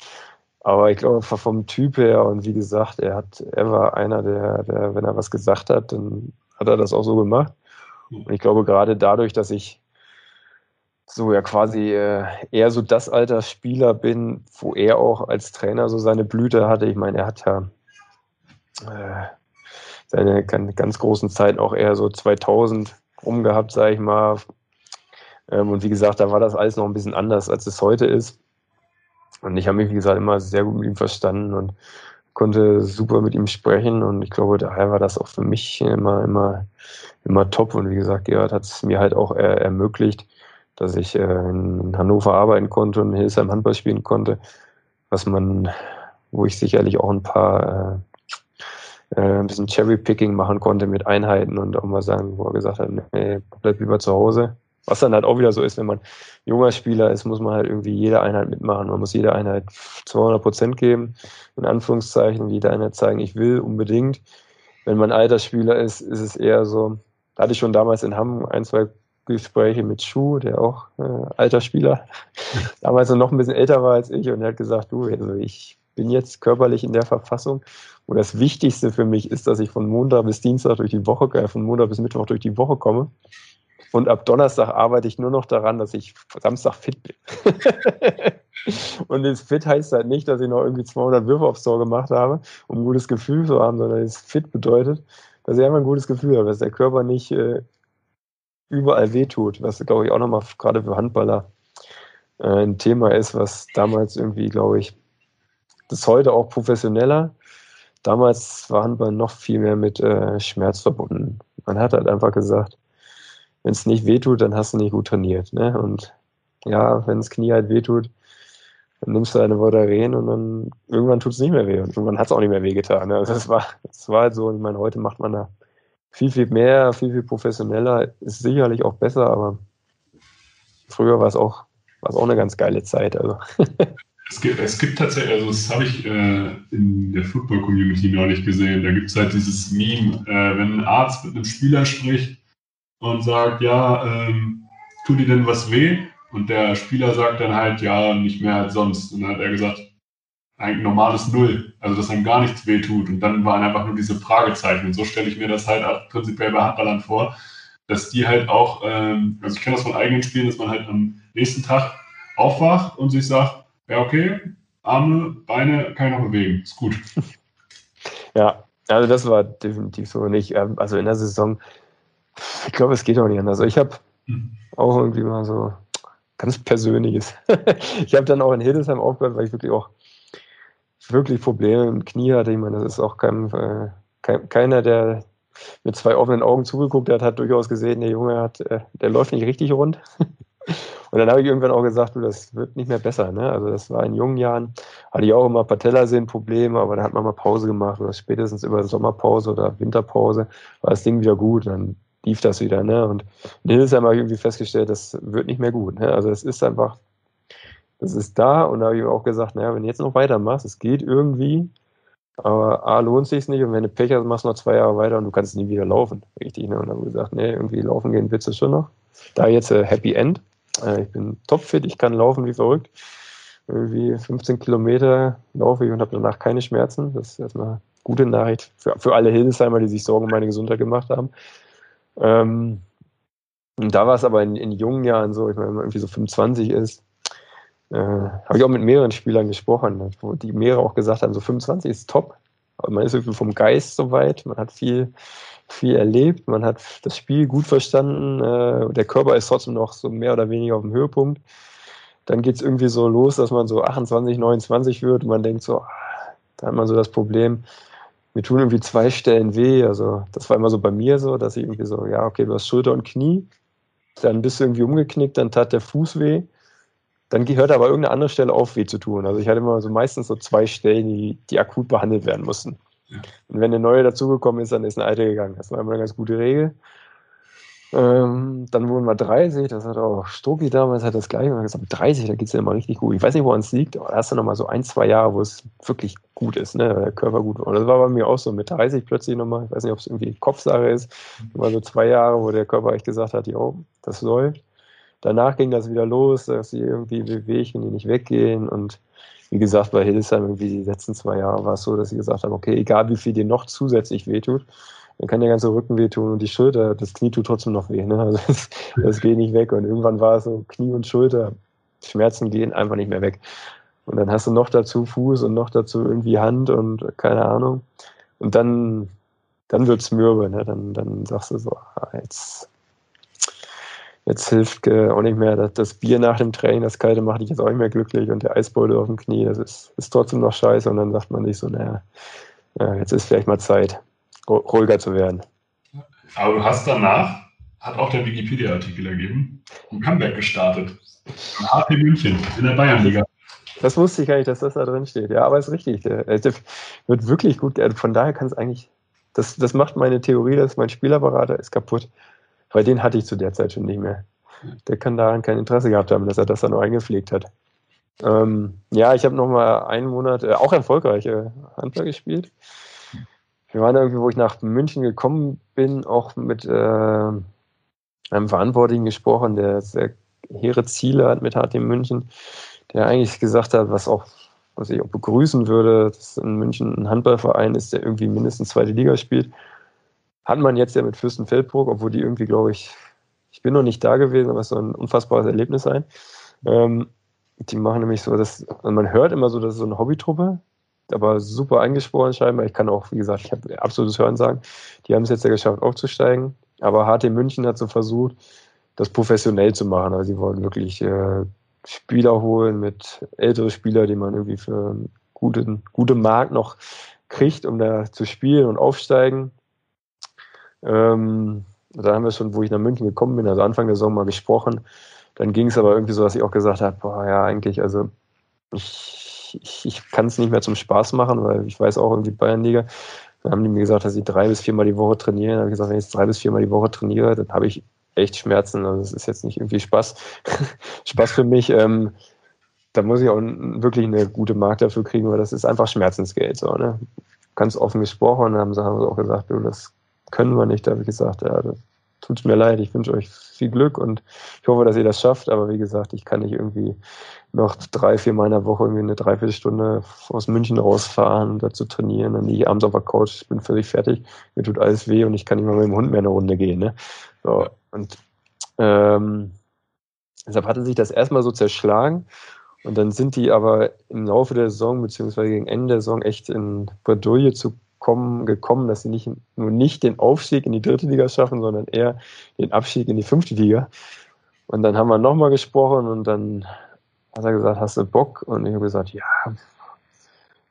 Aber ich glaube, vom Typ her und wie gesagt, er hat, er war einer, der, der, wenn er was gesagt hat, dann hat er das auch so gemacht. Und ich glaube, gerade dadurch, dass ich so ja quasi äh, eher so das Alter Spieler bin, wo er auch als Trainer so seine Blüte hatte. Ich meine, er hat ja äh, seine ganz großen Zeiten auch eher so 2000 rumgehabt, sage ich mal. Ähm, und wie gesagt, da war das alles noch ein bisschen anders, als es heute ist. Und ich habe mich, wie gesagt, immer sehr gut mit ihm verstanden und konnte super mit ihm sprechen. Und ich glaube, daher war das auch für mich immer, immer, immer top. Und wie gesagt, Gerhard hat es mir halt auch äh, ermöglicht, dass ich äh, in Hannover arbeiten konnte und in Hildesheim Handball spielen konnte, was man, wo ich sicherlich auch ein paar äh, äh, ein bisschen Cherry-Picking machen konnte mit Einheiten und auch mal sagen, wo er gesagt hat, nee, bleib lieber zu Hause. Was dann halt auch wieder so ist, wenn man junger Spieler ist, muss man halt irgendwie jede Einheit mitmachen. Man muss jede Einheit 200 Prozent geben, in Anführungszeichen, jede Einheit zeigen, ich will unbedingt. Wenn man alter Spieler ist, ist es eher so, da hatte ich schon damals in Hamm ein, zwei Gespräche mit Schuh, der auch äh, alter Spieler, damals noch ein bisschen älter war als ich und er hat gesagt, du, also ich bin jetzt körperlich in der Verfassung, wo das Wichtigste für mich ist, dass ich von Montag bis Dienstag durch die Woche, äh, von Montag bis Mittwoch durch die Woche komme. Und ab Donnerstag arbeite ich nur noch daran, dass ich Samstag fit bin. und das fit heißt halt nicht, dass ich noch irgendwie 200 Würfe aufs Tor gemacht habe, um ein gutes Gefühl zu haben, sondern das fit bedeutet, dass ich einfach ein gutes Gefühl habe, dass der Körper nicht äh, überall wehtut, was glaube ich auch nochmal gerade für Handballer äh, ein Thema ist, was damals irgendwie, glaube ich, das ist heute auch professioneller. Damals war Handball noch viel mehr mit äh, Schmerz verbunden. Man hat halt einfach gesagt, wenn es nicht wehtut, dann hast du nicht gut trainiert. Ne? Und ja, wenn das Knie halt wehtut, dann nimmst du eine Voltaren und dann irgendwann tut es nicht mehr weh. Und irgendwann hat es auch nicht mehr wehgetan. Ne? Also das war, das war halt so. Ich meine, heute macht man da viel, viel mehr, viel, viel professioneller. Ist sicherlich auch besser, aber früher war es auch, war auch eine ganz geile Zeit. Also. Es gibt, es gibt tatsächlich, also das habe ich äh, in der Football-Community neulich gesehen, da gibt es halt dieses Meme, äh, wenn ein Arzt mit einem Spieler spricht und sagt, ja, ähm, tut dir denn was weh? Und der Spieler sagt dann halt, ja, nicht mehr als sonst. Und dann hat er gesagt, ein normales Null, also dass einem gar nichts wehtut. Und dann waren einfach nur diese Fragezeichen. Und so stelle ich mir das halt prinzipiell bei Handballern vor, dass die halt auch, ähm, also ich kenne das von eigenen Spielen, dass man halt am nächsten Tag aufwacht und sich sagt, ja okay, Arme, Beine kann ich noch bewegen, ist gut. Ja, also das war definitiv so nicht. Ähm, also in der Saison, ich glaube, es geht auch nicht anders. Also ich habe hm. auch irgendwie mal so ganz Persönliches. ich habe dann auch in Hildesheim aufgehört, weil ich wirklich auch wirklich Probleme im Knie hatte. Ich meine, das ist auch kein, äh, kein, keiner, der mit zwei offenen Augen zugeguckt hat, hat durchaus gesehen, der Junge hat, äh, der läuft nicht richtig rund. Und dann habe ich irgendwann auch gesagt, du, das wird nicht mehr besser. Ne? Also das war in jungen Jahren, hatte ich auch immer Patellasehnenprobleme, aber da hat man mal Pause gemacht oder spätestens über Sommerpause oder Winterpause war das Ding wieder gut. Dann lief das wieder. Ne? Und in Hildesheim habe ich irgendwie festgestellt, das wird nicht mehr gut. Ne? Also es ist einfach, das ist da und da habe ich auch gesagt, naja, wenn du jetzt noch weitermachst, es geht irgendwie, aber A, lohnt sich nicht und wenn du Pech hast, machst du noch zwei Jahre weiter und du kannst nie wieder laufen. Richtig, ne? Und dann habe ich gesagt, nee, irgendwie laufen gehen willst du schon noch. Da jetzt äh, Happy End. Äh, ich bin topfit, ich kann laufen wie verrückt. Irgendwie 15 Kilometer laufe ich und habe danach keine Schmerzen. Das ist erstmal gute Nachricht für, für alle Hildesheimer, die sich Sorgen um meine Gesundheit gemacht haben. Ähm, und da war es aber in, in jungen Jahren so, ich meine, wenn man irgendwie so 25 ist, äh, habe ich auch mit mehreren Spielern gesprochen, wo die mehrere auch gesagt haben, so 25 ist top. Aber man ist irgendwie vom Geist so weit, man hat viel, viel erlebt, man hat das Spiel gut verstanden, äh, der Körper ist trotzdem noch so mehr oder weniger auf dem Höhepunkt. Dann geht es irgendwie so los, dass man so 28, 29 wird und man denkt so, ah, da hat man so das Problem, mir tun irgendwie zwei Stellen weh. Also das war immer so bei mir so, dass ich irgendwie so, ja, okay, du hast Schulter und Knie, dann bist du irgendwie umgeknickt, dann tat der Fuß weh dann gehört aber irgendeine andere Stelle auf, weh zu tun. Also ich hatte immer so meistens so zwei Stellen, die, die akut behandelt werden mussten. Ja. Und wenn eine neue dazugekommen ist, dann ist eine alte gegangen. Das war immer eine ganz gute Regel. Ähm, dann wurden wir 30, das hat auch Strucki damals hat das gleiche gesagt, 30, da geht es ja immer richtig gut. Ich weiß nicht, woran es liegt, aber da hast du nochmal so ein, zwei Jahre, wo es wirklich gut ist, ne? der Körper gut Und das war bei mir auch so mit 30 plötzlich nochmal, ich weiß nicht, ob es irgendwie Kopfsache ist, immer so zwei Jahre, wo der Körper echt gesagt hat, jo, das läuft. Danach ging das wieder los, dass sie irgendwie Wehwehchen, die nicht weggehen. Und wie gesagt, bei Hildesheim irgendwie die letzten zwei Jahre war es so, dass sie gesagt haben, okay, egal wie viel dir noch zusätzlich wehtut, dann kann der ganze Rücken wehtun und die Schulter, das Knie tut trotzdem noch weh. Ne? Also das, das geht nicht weg. Und irgendwann war es so, Knie und Schulter, Schmerzen gehen einfach nicht mehr weg. Und dann hast du noch dazu Fuß und noch dazu irgendwie Hand und keine Ahnung. Und dann, dann wird's mürbe, ne? Dann, dann sagst du so, ah, jetzt Jetzt hilft auch nicht mehr das, das, Bier nach dem Training, das kalte macht dich jetzt auch nicht mehr glücklich und der Eisbeutel auf dem Knie, das ist, ist trotzdem noch scheiße und dann sagt man sich so, naja, ja, jetzt ist vielleicht mal Zeit, ruhiger zu werden. Aber du hast danach, hat auch der Wikipedia-Artikel ergeben, ein Comeback gestartet. HT München in der Bayernliga. Das wusste ich gar nicht, dass das da drin steht. Ja, aber ist richtig. Der, der wird wirklich gut. Von daher kann es eigentlich, das, das macht meine Theorie, dass mein Spielerberater ist kaputt. Weil den hatte ich zu der Zeit schon nicht mehr. Der kann daran kein Interesse gehabt haben, dass er das dann nur eingepflegt hat. Ähm, ja, ich habe noch mal einen Monat äh, auch erfolgreiche Handball gespielt. Wir waren irgendwie, wo ich nach München gekommen bin, auch mit äh, einem Verantwortlichen gesprochen, der sehr hehre Ziele hat mit HT München, der eigentlich gesagt hat, was auch was ich auch begrüßen würde, dass in München ein Handballverein ist, der irgendwie mindestens zweite Liga spielt. Hat man jetzt ja mit Fürstenfeldbruck, obwohl die irgendwie, glaube ich, ich bin noch nicht da gewesen, aber es soll ein unfassbares Erlebnis sein. Ähm, die machen nämlich so, dass also man hört immer so, dass es so eine Hobbytruppe, aber super eingesporen scheinbar. Ich kann auch, wie gesagt, ich habe absolutes Hören sagen. Die haben es jetzt ja geschafft, aufzusteigen. Aber HT München hat so versucht, das professionell zu machen. Also sie wollen wirklich äh, Spieler holen mit älteren Spielern, die man irgendwie für einen guten, guten Markt noch kriegt, um da zu spielen und aufsteigen. Ähm, da haben wir schon, wo ich nach München gekommen bin, also Anfang der Saison mal gesprochen. Dann ging es aber irgendwie so, dass ich auch gesagt habe, boah, ja, eigentlich, also ich, ich, ich kann es nicht mehr zum Spaß machen, weil ich weiß auch irgendwie Bayernliga. Dann haben die mir gesagt, dass ich drei bis viermal die Woche trainiere. Dann habe ich gesagt, wenn ich jetzt drei bis viermal die Woche trainiere, dann habe ich echt Schmerzen. Also das ist jetzt nicht irgendwie Spaß, Spaß für mich. Ähm, da muss ich auch wirklich eine gute Markt dafür kriegen, weil das ist einfach Schmerzensgeld. So, ne? Ganz offen gesprochen, haben sie auch gesagt, du, das können wir nicht. Da habe ich gesagt, ja, das tut mir leid, ich wünsche euch viel Glück und ich hoffe, dass ihr das schafft. Aber wie gesagt, ich kann nicht irgendwie noch drei, vier Mal in der Woche irgendwie eine Dreiviertelstunde aus München rausfahren dazu trainieren. Dann liege ich abends auf der Couch, ich bin völlig fertig, mir tut alles weh und ich kann nicht mal mit dem Hund mehr eine Runde gehen. Ne? So, und ähm, deshalb hatte sich das erstmal so zerschlagen. Und dann sind die aber im Laufe der Saison, beziehungsweise gegen Ende der Saison, echt in Bredouille zu kommen, gekommen, dass sie nicht, nur nicht den Aufstieg in die dritte Liga schaffen, sondern eher den Abstieg in die fünfte Liga. Und dann haben wir nochmal gesprochen und dann hat er gesagt, hast du Bock? Und ich habe gesagt, ja,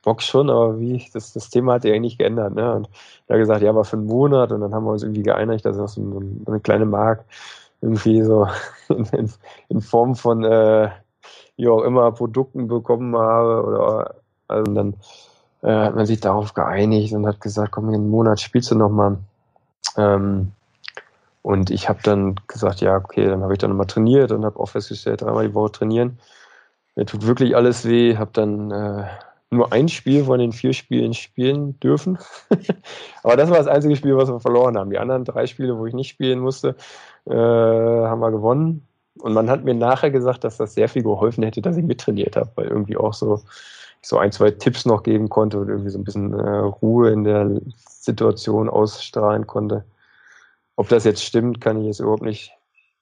Bock schon, aber wie, das, das Thema hat eigentlich nicht geändert. Ne? Und er hat gesagt, ja, aber für einen Monat und dann haben wir uns irgendwie geeinigt, dass ich so eine, eine kleine Mark irgendwie so in, in, Form von äh, wie auch immer Produkten bekommen habe oder also dann äh, hat man sich darauf geeinigt und hat gesagt, komm, in einem Monat spielst du nochmal. Ähm, und ich habe dann gesagt, ja, okay, dann habe ich dann nochmal trainiert und habe auch festgestellt, dreimal die Woche trainieren. Mir tut wirklich alles weh, habe dann äh, nur ein Spiel von den vier Spielen spielen dürfen. Aber das war das einzige Spiel, was wir verloren haben. Die anderen drei Spiele, wo ich nicht spielen musste, äh, haben wir gewonnen. Und man hat mir nachher gesagt, dass das sehr viel geholfen hätte, dass ich mittrainiert habe, weil irgendwie auch so so ein, zwei Tipps noch geben konnte und irgendwie so ein bisschen äh, Ruhe in der Situation ausstrahlen konnte. Ob das jetzt stimmt, kann ich jetzt überhaupt nicht,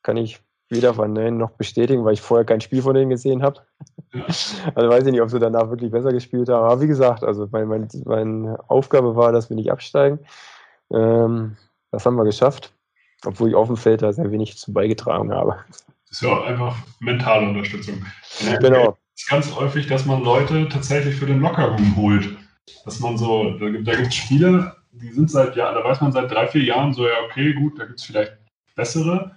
kann ich weder verneinen noch bestätigen, weil ich vorher kein Spiel von denen gesehen habe. Also weiß ich nicht, ob sie danach wirklich besser gespielt haben. Aber wie gesagt, also mein, mein, meine Aufgabe war, dass wir nicht absteigen. Ähm, das haben wir geschafft, obwohl ich auf dem Feld da sehr wenig zu beigetragen habe. Das ist ja auch einfach mentale Unterstützung. Genau ist ganz häufig, dass man Leute tatsächlich für den Lockerroom holt. Dass man so, da, gibt es Spieler, die sind seit Jahren, da weiß man seit drei, vier Jahren so, ja, okay, gut, da gibt es vielleicht bessere.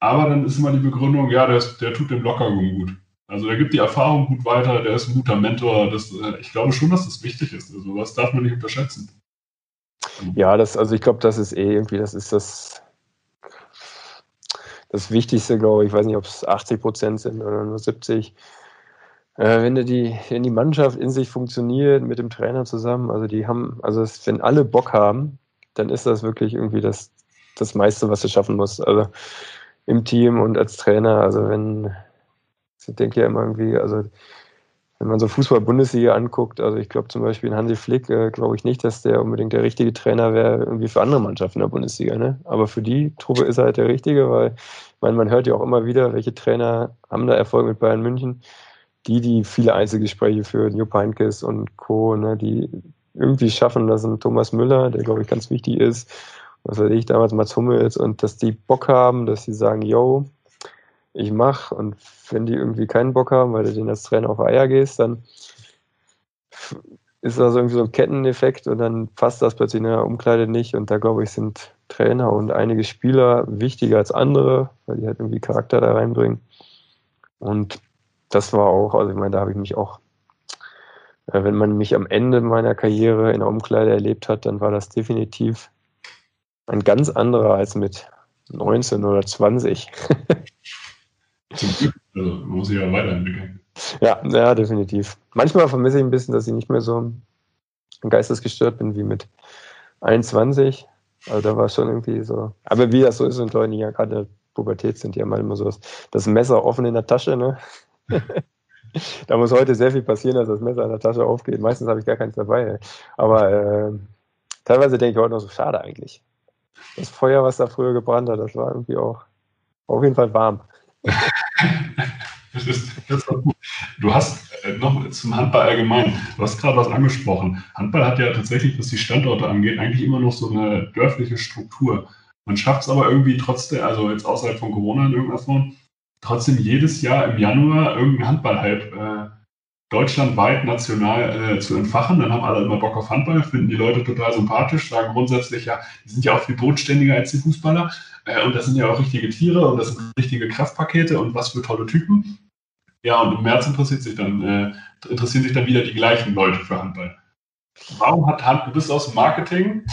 Aber dann ist immer die Begründung, ja, der, ist, der tut dem Lockerroom gut. Also der gibt die Erfahrung gut weiter, der ist ein guter Mentor. Das, äh, ich glaube schon, dass das wichtig ist. Also das darf man nicht unterschätzen. Ja, das, also ich glaube, das ist eh irgendwie, das ist das, das Wichtigste, glaube ich. Ich weiß nicht, ob es 80 Prozent sind oder nur 70 äh, wenn die, wenn die Mannschaft in sich funktioniert mit dem Trainer zusammen, also die haben, also es, wenn alle Bock haben, dann ist das wirklich irgendwie das, das meiste, was du schaffen musst. Also im Team und als Trainer, also wenn, ich denke ja immer irgendwie, also wenn man so Fußball-Bundesliga anguckt, also ich glaube zum Beispiel in Hansi Flick, äh, glaube ich nicht, dass der unbedingt der richtige Trainer wäre, irgendwie für andere Mannschaften in der Bundesliga. Ne? Aber für die Truppe ist er halt der richtige, weil ich meine, man hört ja auch immer wieder, welche Trainer haben da Erfolg mit Bayern München die, die viele Einzelgespräche führen, Jupp Heynckes und Co., ne, die irgendwie schaffen, dass ein Thomas Müller, der glaube ich ganz wichtig ist, was weiß ich, damals Mats Hummels, und dass die Bock haben, dass sie sagen, yo, ich mach, und wenn die irgendwie keinen Bock haben, weil du denen als Trainer auf Eier gehst, dann ist das irgendwie so ein Ketteneffekt und dann passt das plötzlich in der Umkleide nicht und da glaube ich sind Trainer und einige Spieler wichtiger als andere, weil die halt irgendwie Charakter da reinbringen. Und das war auch, also ich meine, da habe ich mich auch, äh, wenn man mich am Ende meiner Karriere in der Umkleide erlebt hat, dann war das definitiv ein ganz anderer als mit 19 oder 20. Zum Glück, also man muss sich ja weiterentwickeln. Ja, ja, definitiv. Manchmal vermisse ich ein bisschen, dass ich nicht mehr so geistesgestört bin wie mit 21. Also da war es schon irgendwie so. Aber wie das so ist und Leute, die ja gerade in der Pubertät sind, die haben halt immer so das, das Messer offen in der Tasche, ne? da muss heute sehr viel passieren, dass das Messer in der Tasche aufgeht. Meistens habe ich gar keins dabei. Aber äh, teilweise denke ich heute noch so, schade eigentlich. Das Feuer, was da früher gebrannt hat, das war irgendwie auch auf jeden Fall warm. das ist, das du hast äh, noch zum Handball allgemein, du hast gerade was angesprochen. Handball hat ja tatsächlich, was die Standorte angeht, eigentlich immer noch so eine dörfliche Struktur. Man schafft es aber irgendwie trotzdem, also jetzt außerhalb von Corona in irgendeiner Form, trotzdem jedes Jahr im Januar irgendein Handballhype äh, deutschlandweit national äh, zu entfachen. Dann haben alle immer Bock auf Handball, finden die Leute total sympathisch, sagen grundsätzlich, ja, die sind ja auch viel bodenständiger als die Fußballer. Äh, und das sind ja auch richtige Tiere und das sind richtige Kraftpakete und was für tolle Typen. Ja, und im März interessiert sich dann, äh, interessieren sich dann wieder die gleichen Leute für Handball. Warum hat Hand, du bist aus dem Marketing,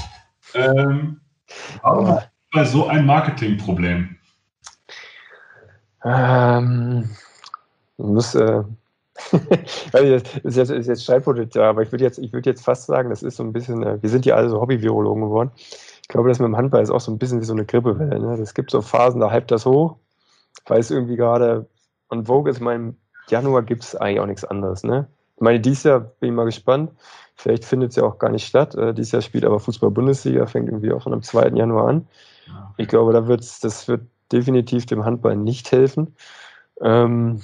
ähm, warum hat Handball so ein Marketingproblem? Ähm, ich muss, äh, ist jetzt, ist jetzt Streitpotenzial, aber ich würde jetzt, ich würde jetzt fast sagen, das ist so ein bisschen, äh, wir sind ja alle so Hobby-Virologen geworden. ich glaube, das mit dem Handball ist auch so ein bisschen wie so eine Grippewelle. Ne? Es gibt so Phasen, da hypt das hoch, weil es irgendwie gerade und Vogue ist, ich meine, Januar gibt es eigentlich auch nichts anderes. Ne? Ich meine, dieses Jahr bin ich mal gespannt. Vielleicht findet es ja auch gar nicht statt. Äh, dieses Jahr spielt aber Fußball-Bundesliga, fängt irgendwie auch schon am 2. Januar an. Ich glaube, da wird's, das wird definitiv dem Handball nicht helfen. Ähm,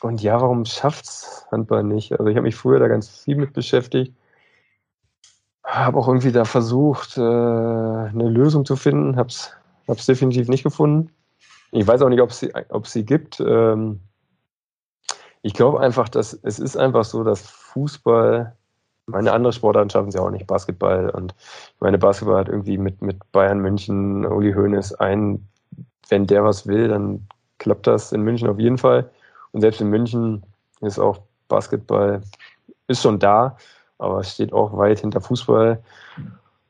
und ja, warum schafft's Handball nicht? Also ich habe mich früher da ganz viel mit beschäftigt. Habe auch irgendwie da versucht, äh, eine Lösung zu finden. Habe es definitiv nicht gefunden. Ich weiß auch nicht, ob sie, sie gibt. Ähm, ich glaube einfach, dass es ist einfach so, dass Fußball, meine anderen Sportarten schaffen sie auch nicht, Basketball. Und meine Basketball hat irgendwie mit, mit Bayern München, Uli Hoeneß ein, wenn der was will, dann klappt das in München auf jeden Fall. Und selbst in München ist auch Basketball, ist schon da, aber steht auch weit hinter Fußball.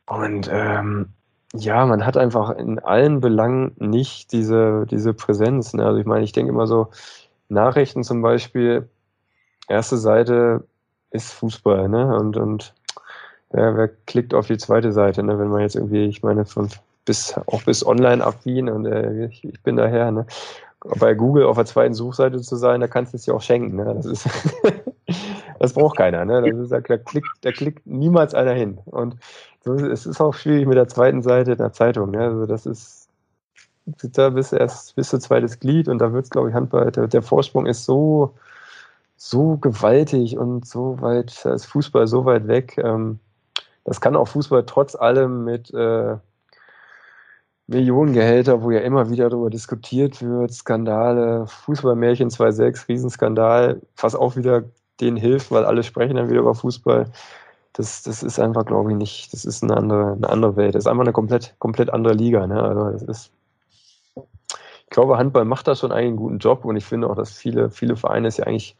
Und ähm, ja, man hat einfach in allen Belangen nicht diese, diese Präsenz. Ne? Also ich meine, ich denke immer so, Nachrichten zum Beispiel, erste Seite ist Fußball, ne? Und, und ja, wer klickt auf die zweite Seite, ne? Wenn man jetzt irgendwie, ich meine, von bis auch bis online affin und äh, ich, ich bin daher, ne? Bei Google auf der zweiten Suchseite zu sein, da kannst du es ja auch schenken, ne? Das ist das braucht keiner, ne? Das ist, da, klickt, da klickt niemals einer hin. Und so, es ist auch schwierig mit der zweiten Seite der Zeitung. Ne? Also das ist, da bist du erst bis zu zweites Glied und da wird es, glaube ich, Handball, der, der, Vorsprung ist so, so gewaltig und so weit, da ist Fußball so weit weg. Ähm, das kann auch Fußball trotz allem mit äh, Millionengehälter, wo ja immer wieder darüber diskutiert wird, Skandale, Fußballmärchen 2.6, Riesenskandal, was auch wieder denen hilft, weil alle sprechen dann wieder über Fußball das, das ist einfach, glaube ich, nicht, das ist eine andere, eine andere Welt. Das ist einfach eine komplett, komplett andere Liga. Ne? Also das ist, ich glaube, Handball macht da schon einen guten Job und ich finde auch, dass viele, viele Vereine es ja eigentlich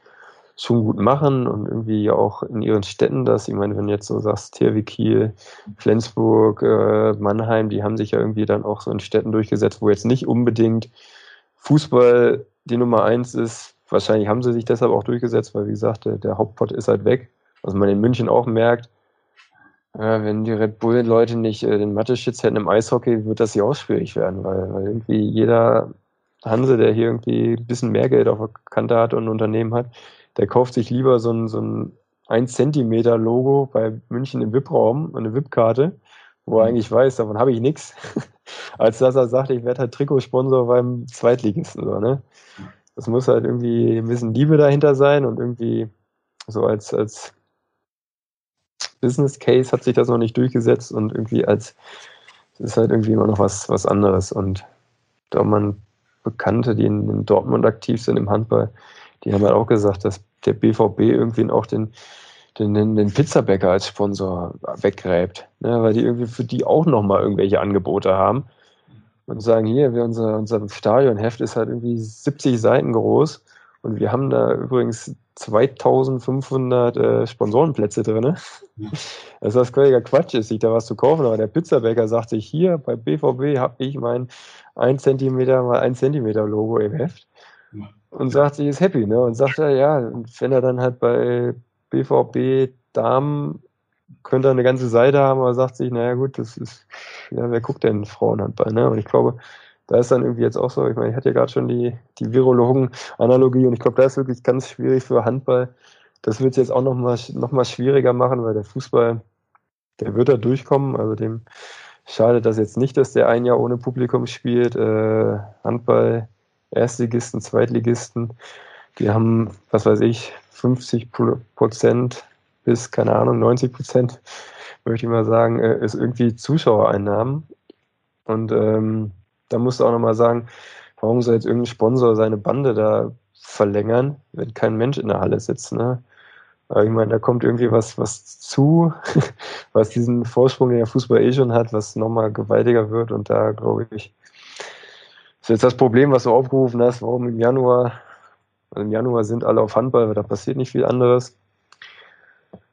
schon gut machen und irgendwie auch in ihren Städten das. Ich meine, wenn du jetzt so sagst, THW Kiel, Flensburg, äh, Mannheim, die haben sich ja irgendwie dann auch so in Städten durchgesetzt, wo jetzt nicht unbedingt Fußball die Nummer eins ist. Wahrscheinlich haben sie sich deshalb auch durchgesetzt, weil wie gesagt, der, der Hauptpot ist halt weg was man in München auch merkt, äh, wenn die Red Bull-Leute nicht äh, den Mathe-Schitz hätten im Eishockey, wird das hier auch schwierig werden, weil, weil irgendwie jeder Hanse, der hier irgendwie ein bisschen mehr Geld auf der Kante hat und ein Unternehmen hat, der kauft sich lieber so ein, so ein 1 Zentimeter Logo bei München im VIP-Raum, eine VIP-Karte, wo er mhm. eigentlich weiß, davon habe ich nichts, als dass er sagt, ich werde halt Trikotsponsor beim Zweitligisten. So, ne? Das muss halt irgendwie ein bisschen Liebe dahinter sein und irgendwie so als, als Business Case hat sich das noch nicht durchgesetzt und irgendwie als es ist halt irgendwie immer noch was, was anderes. Und da man Bekannte, die in, in Dortmund aktiv sind im Handball, die haben halt auch gesagt, dass der BVB irgendwie auch den, den, den Pizzabäcker als Sponsor weggräbt. Ne? Weil die irgendwie für die auch nochmal irgendwelche Angebote haben. Und sagen, hier, wir unser, unser Stadionheft ist halt irgendwie 70 Seiten groß. Und wir haben da übrigens 2500 äh, Sponsorenplätze drin. Ja. Das was völliger Quatsch ist, sich da was zu kaufen. Aber der Pizzabäcker sagt sich, hier bei BVB habe ich mein 1 cm mal 1 cm Logo im Heft. Und sagt sich, ist happy. Ne? Und sagt er, ja, wenn er dann halt bei BVB Damen könnte er eine ganze Seite haben, aber sagt sich, naja gut, das ist, ja, wer guckt denn Frauenhandball? Ne? Und ich glaube, da ist dann irgendwie jetzt auch so, ich meine, ich hatte ja gerade schon die, die Virologen-Analogie und ich glaube, da ist wirklich ganz schwierig für Handball. Das wird es jetzt auch nochmal noch mal schwieriger machen, weil der Fußball, der wird da durchkommen. Also dem schadet das jetzt nicht, dass der ein Jahr ohne Publikum spielt. Äh, Handball, Erstligisten, Zweitligisten, die haben, was weiß ich, 50 Prozent bis, keine Ahnung, 90 Prozent, möchte ich mal sagen, äh, ist irgendwie Zuschauereinnahmen. Und ähm, da musst du auch nochmal sagen, warum soll jetzt irgendein Sponsor seine Bande da verlängern, wenn kein Mensch in der Halle sitzt, ne? Aber ich meine, da kommt irgendwie was, was zu, was diesen Vorsprung, den der Fußball eh schon hat, was nochmal gewaltiger wird. Und da glaube ich, ist jetzt das Problem, was du aufgerufen hast, warum im Januar, also im Januar sind alle auf Handball, weil da passiert nicht viel anderes.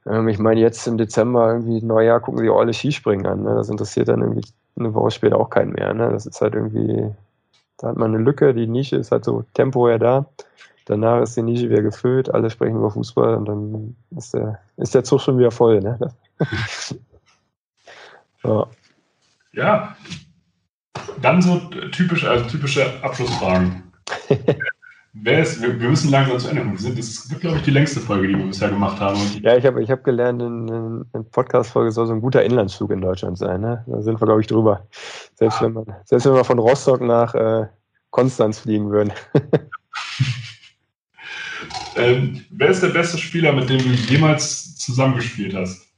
Ähm, ich meine, jetzt im Dezember irgendwie Neujahr gucken sie auch alle Skispringen an. Ne? Das interessiert dann irgendwie eine Woche später auch keinen mehr. Ne? Das ist halt irgendwie, da hat man eine Lücke, die Nische ist halt so temporär da. Danach ist die Nische wieder gefüllt, alle sprechen über Fußball und dann ist der, ist der Zug schon wieder voll. Ne? ja. Ja, dann so typische, also typische Abschlussfragen. Wer ist, wir, wir, müssen langsam zu Ende kommen. Das wird, glaube ich, die längste Folge, die wir bisher gemacht haben. Ja, ich habe ich hab gelernt, eine in Podcast-Folge soll so ein guter Inlandsflug in Deutschland sein. Ne? Da sind wir, glaube ich, drüber. Selbst, ah. wenn, man, selbst wenn wir von Rostock nach äh, Konstanz fliegen würden. ähm, wer ist der beste Spieler, mit dem du jemals zusammengespielt hast?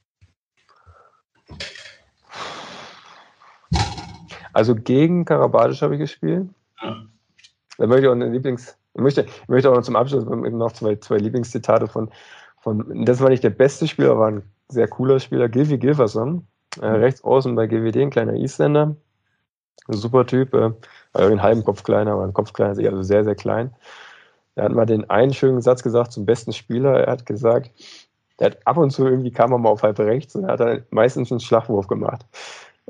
Also gegen Karabadisch habe ich gespielt. Ja. Da möchte ich auch eine Lieblings- ich möchte, ich möchte auch noch zum Abschluss noch zwei, zwei Lieblingszitate von, von, das war nicht der beste Spieler, war ein sehr cooler Spieler, Gilvi Gilferson, äh, mhm. rechts außen bei GWD, ein kleiner Isländer, ein super Typ, äh, also einen halben Kopf kleiner, aber ein Kopf kleiner, also sehr, sehr klein. Er hat mal den einen schönen Satz gesagt zum besten Spieler. Er hat gesagt, er hat ab und zu irgendwie kam er mal auf halb rechts und er hat dann meistens einen Schlagwurf gemacht.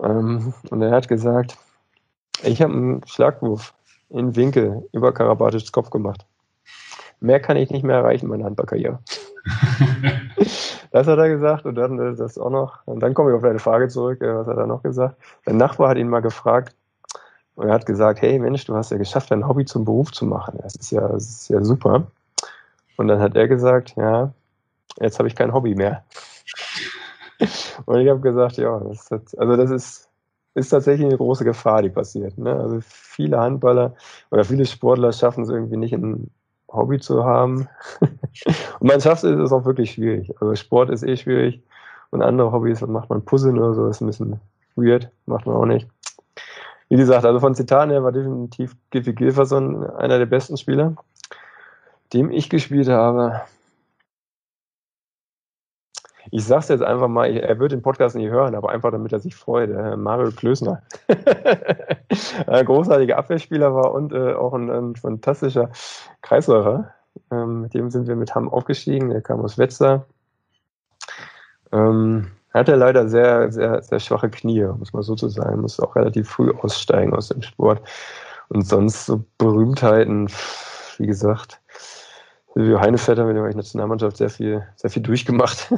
Ähm, und er hat gesagt, ich habe einen Schlagwurf in Winkel über Karabatischs Kopf gemacht. Mehr kann ich nicht mehr erreichen, meine Handballkarriere. das hat er gesagt und dann äh, das auch noch. Und dann komme ich auf deine Frage zurück. Äh, was hat er noch gesagt? Sein Nachbar hat ihn mal gefragt und er hat gesagt: Hey Mensch, du hast ja geschafft, dein Hobby zum Beruf zu machen. Das ist ja, das ist ja super. Und dann hat er gesagt: Ja, jetzt habe ich kein Hobby mehr. und ich habe gesagt: Ja, das ist, also das ist ist tatsächlich eine große Gefahr, die passiert. Ne? Also viele Handballer oder viele Sportler schaffen es irgendwie nicht, ein Hobby zu haben. und man schafft es, ist auch wirklich schwierig. Also Sport ist eh schwierig und andere Hobbys, macht man Puzzeln oder so, ist ein bisschen weird, macht man auch nicht. Wie gesagt, also von Zitaten her war definitiv Giffy Gilferson einer der besten Spieler, dem ich gespielt habe. Ich sag's jetzt einfach mal, er wird den Podcast nicht hören, aber einfach damit er sich freut. Äh, Mario Klösner. ein großartiger Abwehrspieler war und äh, auch ein, ein, fantastischer Kreisläufer. Ähm, mit dem sind wir mit Hamm aufgestiegen. Er kam aus Wetzlar. Ähm, hatte leider sehr, sehr, sehr schwache Knie, muss man so zu sagen. Musste auch relativ früh aussteigen aus dem Sport. Und sonst so Berühmtheiten, wie gesagt, Silvio Heinevetter, mit dem habe ich Nationalmannschaft sehr viel, sehr viel durchgemacht.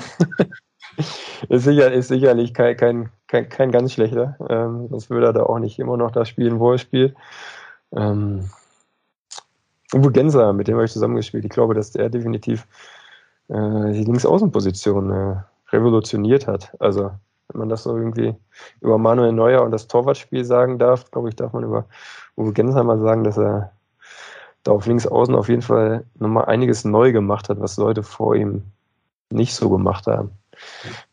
ist, sicher, ist sicherlich kein, kein, kein, kein ganz schlechter. Ähm, sonst würde er da auch nicht immer noch das spielen, wo er spielt. Ähm, Uwe Genser, mit dem habe ich zusammengespielt. Ich glaube, dass der definitiv äh, die Linksaußenposition äh, revolutioniert hat. Also, wenn man das so irgendwie über Manuel Neuer und das Torwartspiel sagen darf, glaube ich, darf man über Uwe Genser mal sagen, dass er da auf links außen auf jeden Fall nochmal einiges neu gemacht hat, was Leute vor ihm nicht so gemacht haben.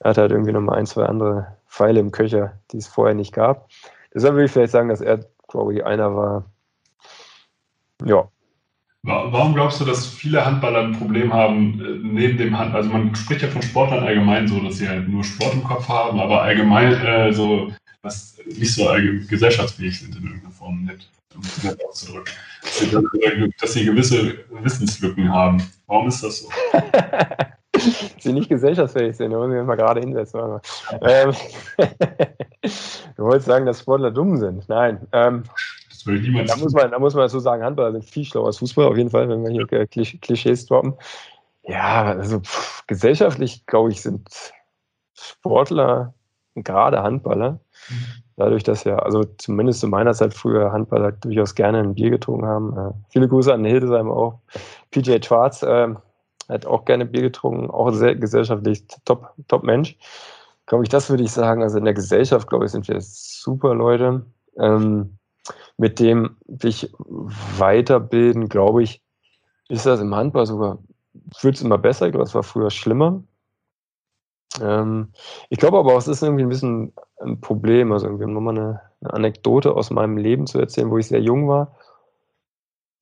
Er hat halt irgendwie nochmal ein, zwei andere Pfeile im Köcher, die es vorher nicht gab. Deshalb würde ich vielleicht sagen, dass er, glaube ich, einer war. Ja. Warum glaubst du, dass viele Handballer ein Problem haben, äh, neben dem Hand, also man spricht ja von Sportlern allgemein so, dass sie halt nur Sport im Kopf haben, aber allgemein äh, so, was nicht so gesellschaftsfähig sind in irgendeiner Form, nicht, um es nett auszudrücken dass sie gewisse Wissenslücken haben. Warum ist das so? sie nicht gesellschaftsfähig sind, da müssen wir mal gerade hinsetzen. Ähm, du wolltest sagen, dass Sportler dumm sind. Nein. Ähm, das ich niemals da muss man, Da muss man dazu sagen, Handballer sind viel schlauer als Fußball, auf jeden Fall, wenn wir hier Klischees droppen. Ja, also pff, gesellschaftlich, glaube ich, sind Sportler, gerade Handballer, mhm dadurch, dass ja, also zumindest zu meiner Zeit früher Handballer durchaus gerne ein Bier getrunken haben. Äh, viele Grüße an Hildesheim auch. PJ Schwarz äh, hat auch gerne Bier getrunken, auch sehr gesellschaftlich top, top Mensch. Glaube ich, das würde ich sagen. Also in der Gesellschaft, glaube ich, sind wir super Leute. Ähm, mit dem dich weiterbilden, glaube ich, ist das im Handball sogar, wird es immer besser. Ich glaube, es war früher schlimmer. Ähm, ich glaube aber auch, es ist irgendwie ein bisschen ein Problem. Also irgendwie nochmal eine, eine Anekdote aus meinem Leben zu erzählen, wo ich sehr jung war.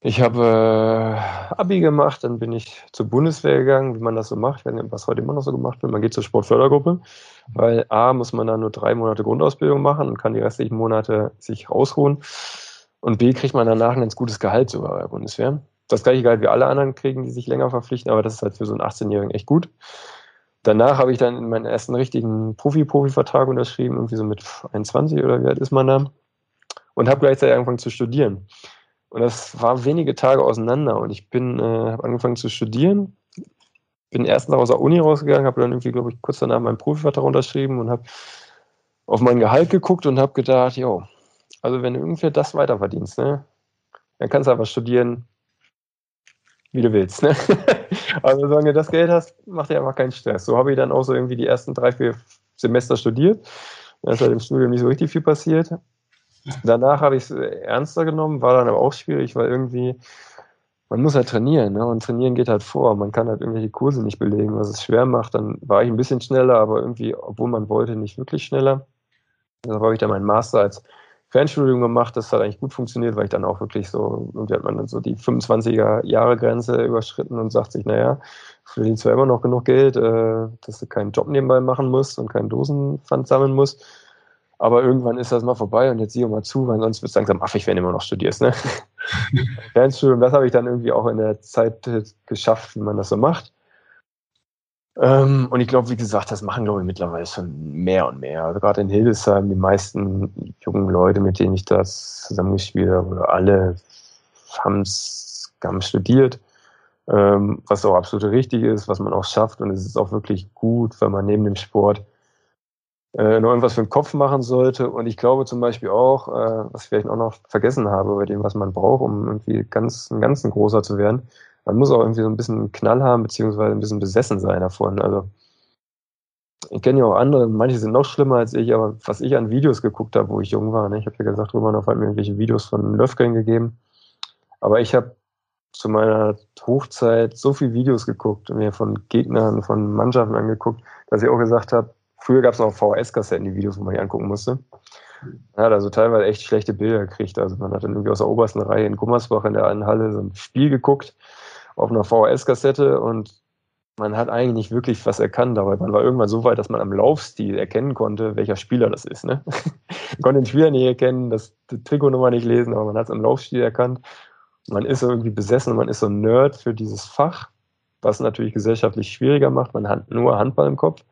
Ich habe äh, Abi gemacht, dann bin ich zur Bundeswehr gegangen, wie man das so macht. Ich weiß nicht, was heute immer noch so gemacht wird. Man geht zur Sportfördergruppe, weil A, muss man da nur drei Monate Grundausbildung machen und kann die restlichen Monate sich ausruhen. Und B, kriegt man danach ein ganz gutes Gehalt sogar bei der Bundeswehr. Das gleiche Gehalt wie alle anderen kriegen, die sich länger verpflichten, aber das ist halt für so einen 18-Jährigen echt gut. Danach habe ich dann meinen ersten richtigen Profi-Profi-Vertrag unterschrieben, irgendwie so mit 21 oder wie alt ist man da? Und habe gleichzeitig angefangen zu studieren. Und das war wenige Tage auseinander. Und ich bin, äh, habe angefangen zu studieren, bin erst nach aus der Uni rausgegangen, habe dann irgendwie, glaube ich, kurz danach meinen Profivertrag unterschrieben und habe auf mein Gehalt geguckt und habe gedacht, jo, also wenn du ungefähr das weiterverdienst, ne, dann kannst du aber studieren, wie du willst. Ne? also solange du das Geld hast, macht dir einfach keinen Stress. So habe ich dann auch so irgendwie die ersten drei, vier Semester studiert. Da ist halt im Studium nicht so richtig viel passiert. Danach habe ich es ernster genommen, war dann aber auch schwierig, weil irgendwie, man muss halt trainieren, ne? Und trainieren geht halt vor. Man kann halt irgendwelche Kurse nicht belegen, was es schwer macht. Dann war ich ein bisschen schneller, aber irgendwie, obwohl man wollte, nicht wirklich schneller. Da habe ich dann meinen Master als Fernstudium gemacht. Das hat eigentlich gut funktioniert, weil ich dann auch wirklich so, irgendwie hat man dann so die 25er Jahre Grenze überschritten und sagt sich, naja, verdienst zwar immer noch genug Geld, äh, dass du keinen Job nebenbei machen musst und keinen Dosenpfand sammeln musst. Aber irgendwann ist das mal vorbei und jetzt sieh mal zu, weil sonst wird es langsam affig, wenn du immer noch studierst. Ne? Fernstudium, das habe ich dann irgendwie auch in der Zeit geschafft, wie man das so macht. Ähm, und ich glaube, wie gesagt, das machen, glaube ich, mittlerweile schon mehr und mehr. Also gerade in Hildesheim, die meisten jungen Leute, mit denen ich das zusammengespielt habe, oder alle haben es studiert, ähm, was auch absolut richtig ist, was man auch schafft. Und es ist auch wirklich gut, wenn man neben dem Sport äh, noch irgendwas für den Kopf machen sollte. Und ich glaube zum Beispiel auch, äh, was ich vielleicht auch noch vergessen habe, bei dem, was man braucht, um irgendwie ganz, ein ganzen großer zu werden, man muss auch irgendwie so ein bisschen Knall haben, beziehungsweise ein bisschen besessen sein davon. Also ich kenne ja auch andere, manche sind noch schlimmer als ich, aber was ich an Videos geguckt habe, wo ich jung war, ne? ich habe ja gesagt, Romanov hat mir irgendwelche Videos von Löfgen gegeben, aber ich habe zu meiner Hochzeit so viele Videos geguckt und mir von Gegnern, von Mannschaften angeguckt, dass ich auch gesagt habe, früher gab es noch VHS-Kassetten, die Videos, wo man die angucken musste. Man hat also teilweise echt schlechte Bilder gekriegt. Also man hat dann irgendwie aus der obersten Reihe in Gummersbach in der einen Halle so ein Spiel geguckt auf einer VHS-Kassette und man hat eigentlich nicht wirklich was erkannt, aber man war irgendwann so weit, dass man am Laufstil erkennen konnte, welcher Spieler das ist. Ne? man konnte den Spieler nicht erkennen, das Trikotnummer nicht lesen, aber man hat es am Laufstil erkannt. Man ist irgendwie besessen, man ist so ein Nerd für dieses Fach, was natürlich gesellschaftlich schwieriger macht. Man hat nur Handball im Kopf.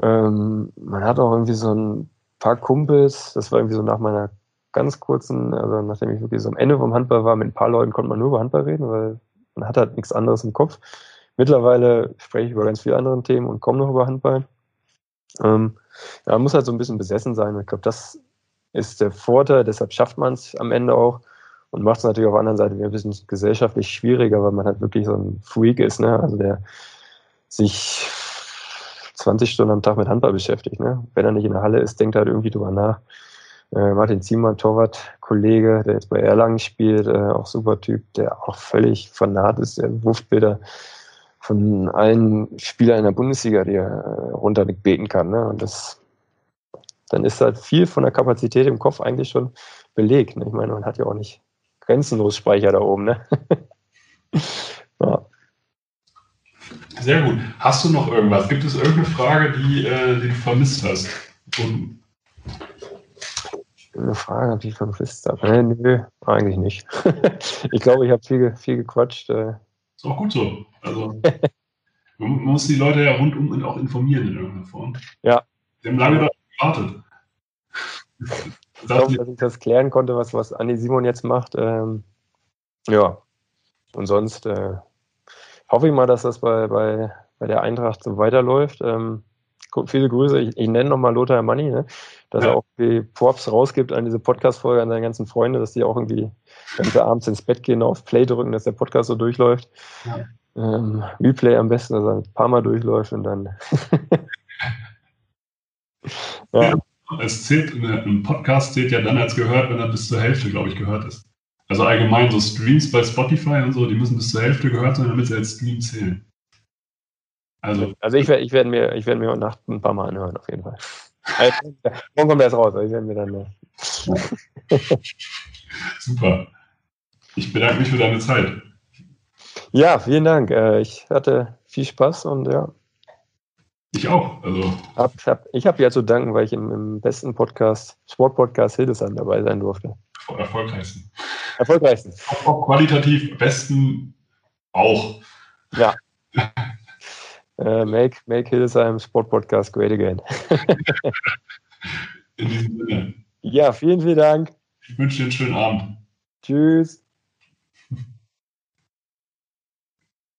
Ähm, man hat auch irgendwie so ein paar Kumpels, das war irgendwie so nach meiner ganz kurzen, also nachdem ich wirklich so am Ende vom Handball war, mit ein paar Leuten konnte man nur über Handball reden, weil man hat halt nichts anderes im Kopf. Mittlerweile spreche ich über ganz viele andere Themen und komme noch über Handball. Ähm, ja, man muss halt so ein bisschen besessen sein. Ich glaube, das ist der Vorteil, deshalb schafft man es am Ende auch und macht es natürlich auf der anderen Seite ein bisschen gesellschaftlich schwieriger, weil man halt wirklich so ein Freak ist, ne? Also der sich 20 Stunden am Tag mit Handball beschäftigt. Ne? Wenn er nicht in der Halle ist, denkt er halt irgendwie drüber nach. Äh, Martin Ziemann, Torwart-Kollege, der jetzt bei Erlangen spielt, äh, auch super Typ, der auch völlig fanat ist, der ruft Bilder von allen Spielern in der Bundesliga, die er äh, runterbeten kann. Ne? Und das, dann ist halt viel von der Kapazität im Kopf eigentlich schon belegt. Ne? Ich meine, man hat ja auch nicht grenzenlos Speicher da oben. Ne? ja. Sehr gut. Hast du noch irgendwas? Gibt es irgendeine Frage, die, äh, die du vermisst hast? Und eine Frage, die ich vermisst habe. Nee, nö, eigentlich nicht. ich glaube, ich habe viel, viel gequatscht. Äh. Ist auch gut so. Also, man muss die Leute ja rundum auch informieren in irgendeiner Form. Ja. Sie haben lange darauf gewartet. Ich glaube, dass ich das klären konnte, was, was Andi Simon jetzt macht. Ähm, ja. Und sonst äh, hoffe ich mal, dass das bei, bei, bei der Eintracht so weiterläuft. Ähm, viele Grüße. Ich, ich nenne nochmal Lothar Manni, ne? Dass ja. er auch die Props rausgibt an diese Podcast-Folge an seine ganzen Freunde, dass die auch irgendwie, sie abends ins Bett gehen, auf Play drücken, dass der Podcast so durchläuft. Ja. Ähm, Replay am besten, dass er ein paar Mal durchläuft und dann. ja. ja. Es zählt, ein Podcast zählt ja dann als gehört, wenn er bis zur Hälfte, glaube ich, gehört ist. Also allgemein so Streams bei Spotify und so, die müssen bis zur Hälfte gehört sein, damit sie als Stream zählen. Also, also ich werde ich werd mir, werd mir heute Nacht ein paar Mal anhören, auf jeden Fall. Also, morgen kommt das raus, ich werde mir dann. Super. Ich bedanke mich für deine Zeit. Ja, vielen Dank. Äh, ich hatte viel Spaß und ja. Ich auch. Also. Hab, hab, ich habe ja zu danken, weil ich im, im besten Podcast, Sportpodcast Hildesheim dabei sein durfte. Erfolgreichsten. Erfolgreichsten. Auch qualitativ besten auch. Ja. uh, make, make Hildesheim Sport Podcast great again. In diesem Sinne. Ja, vielen, vielen Dank. Ich wünsche dir einen schönen Abend. Tschüss.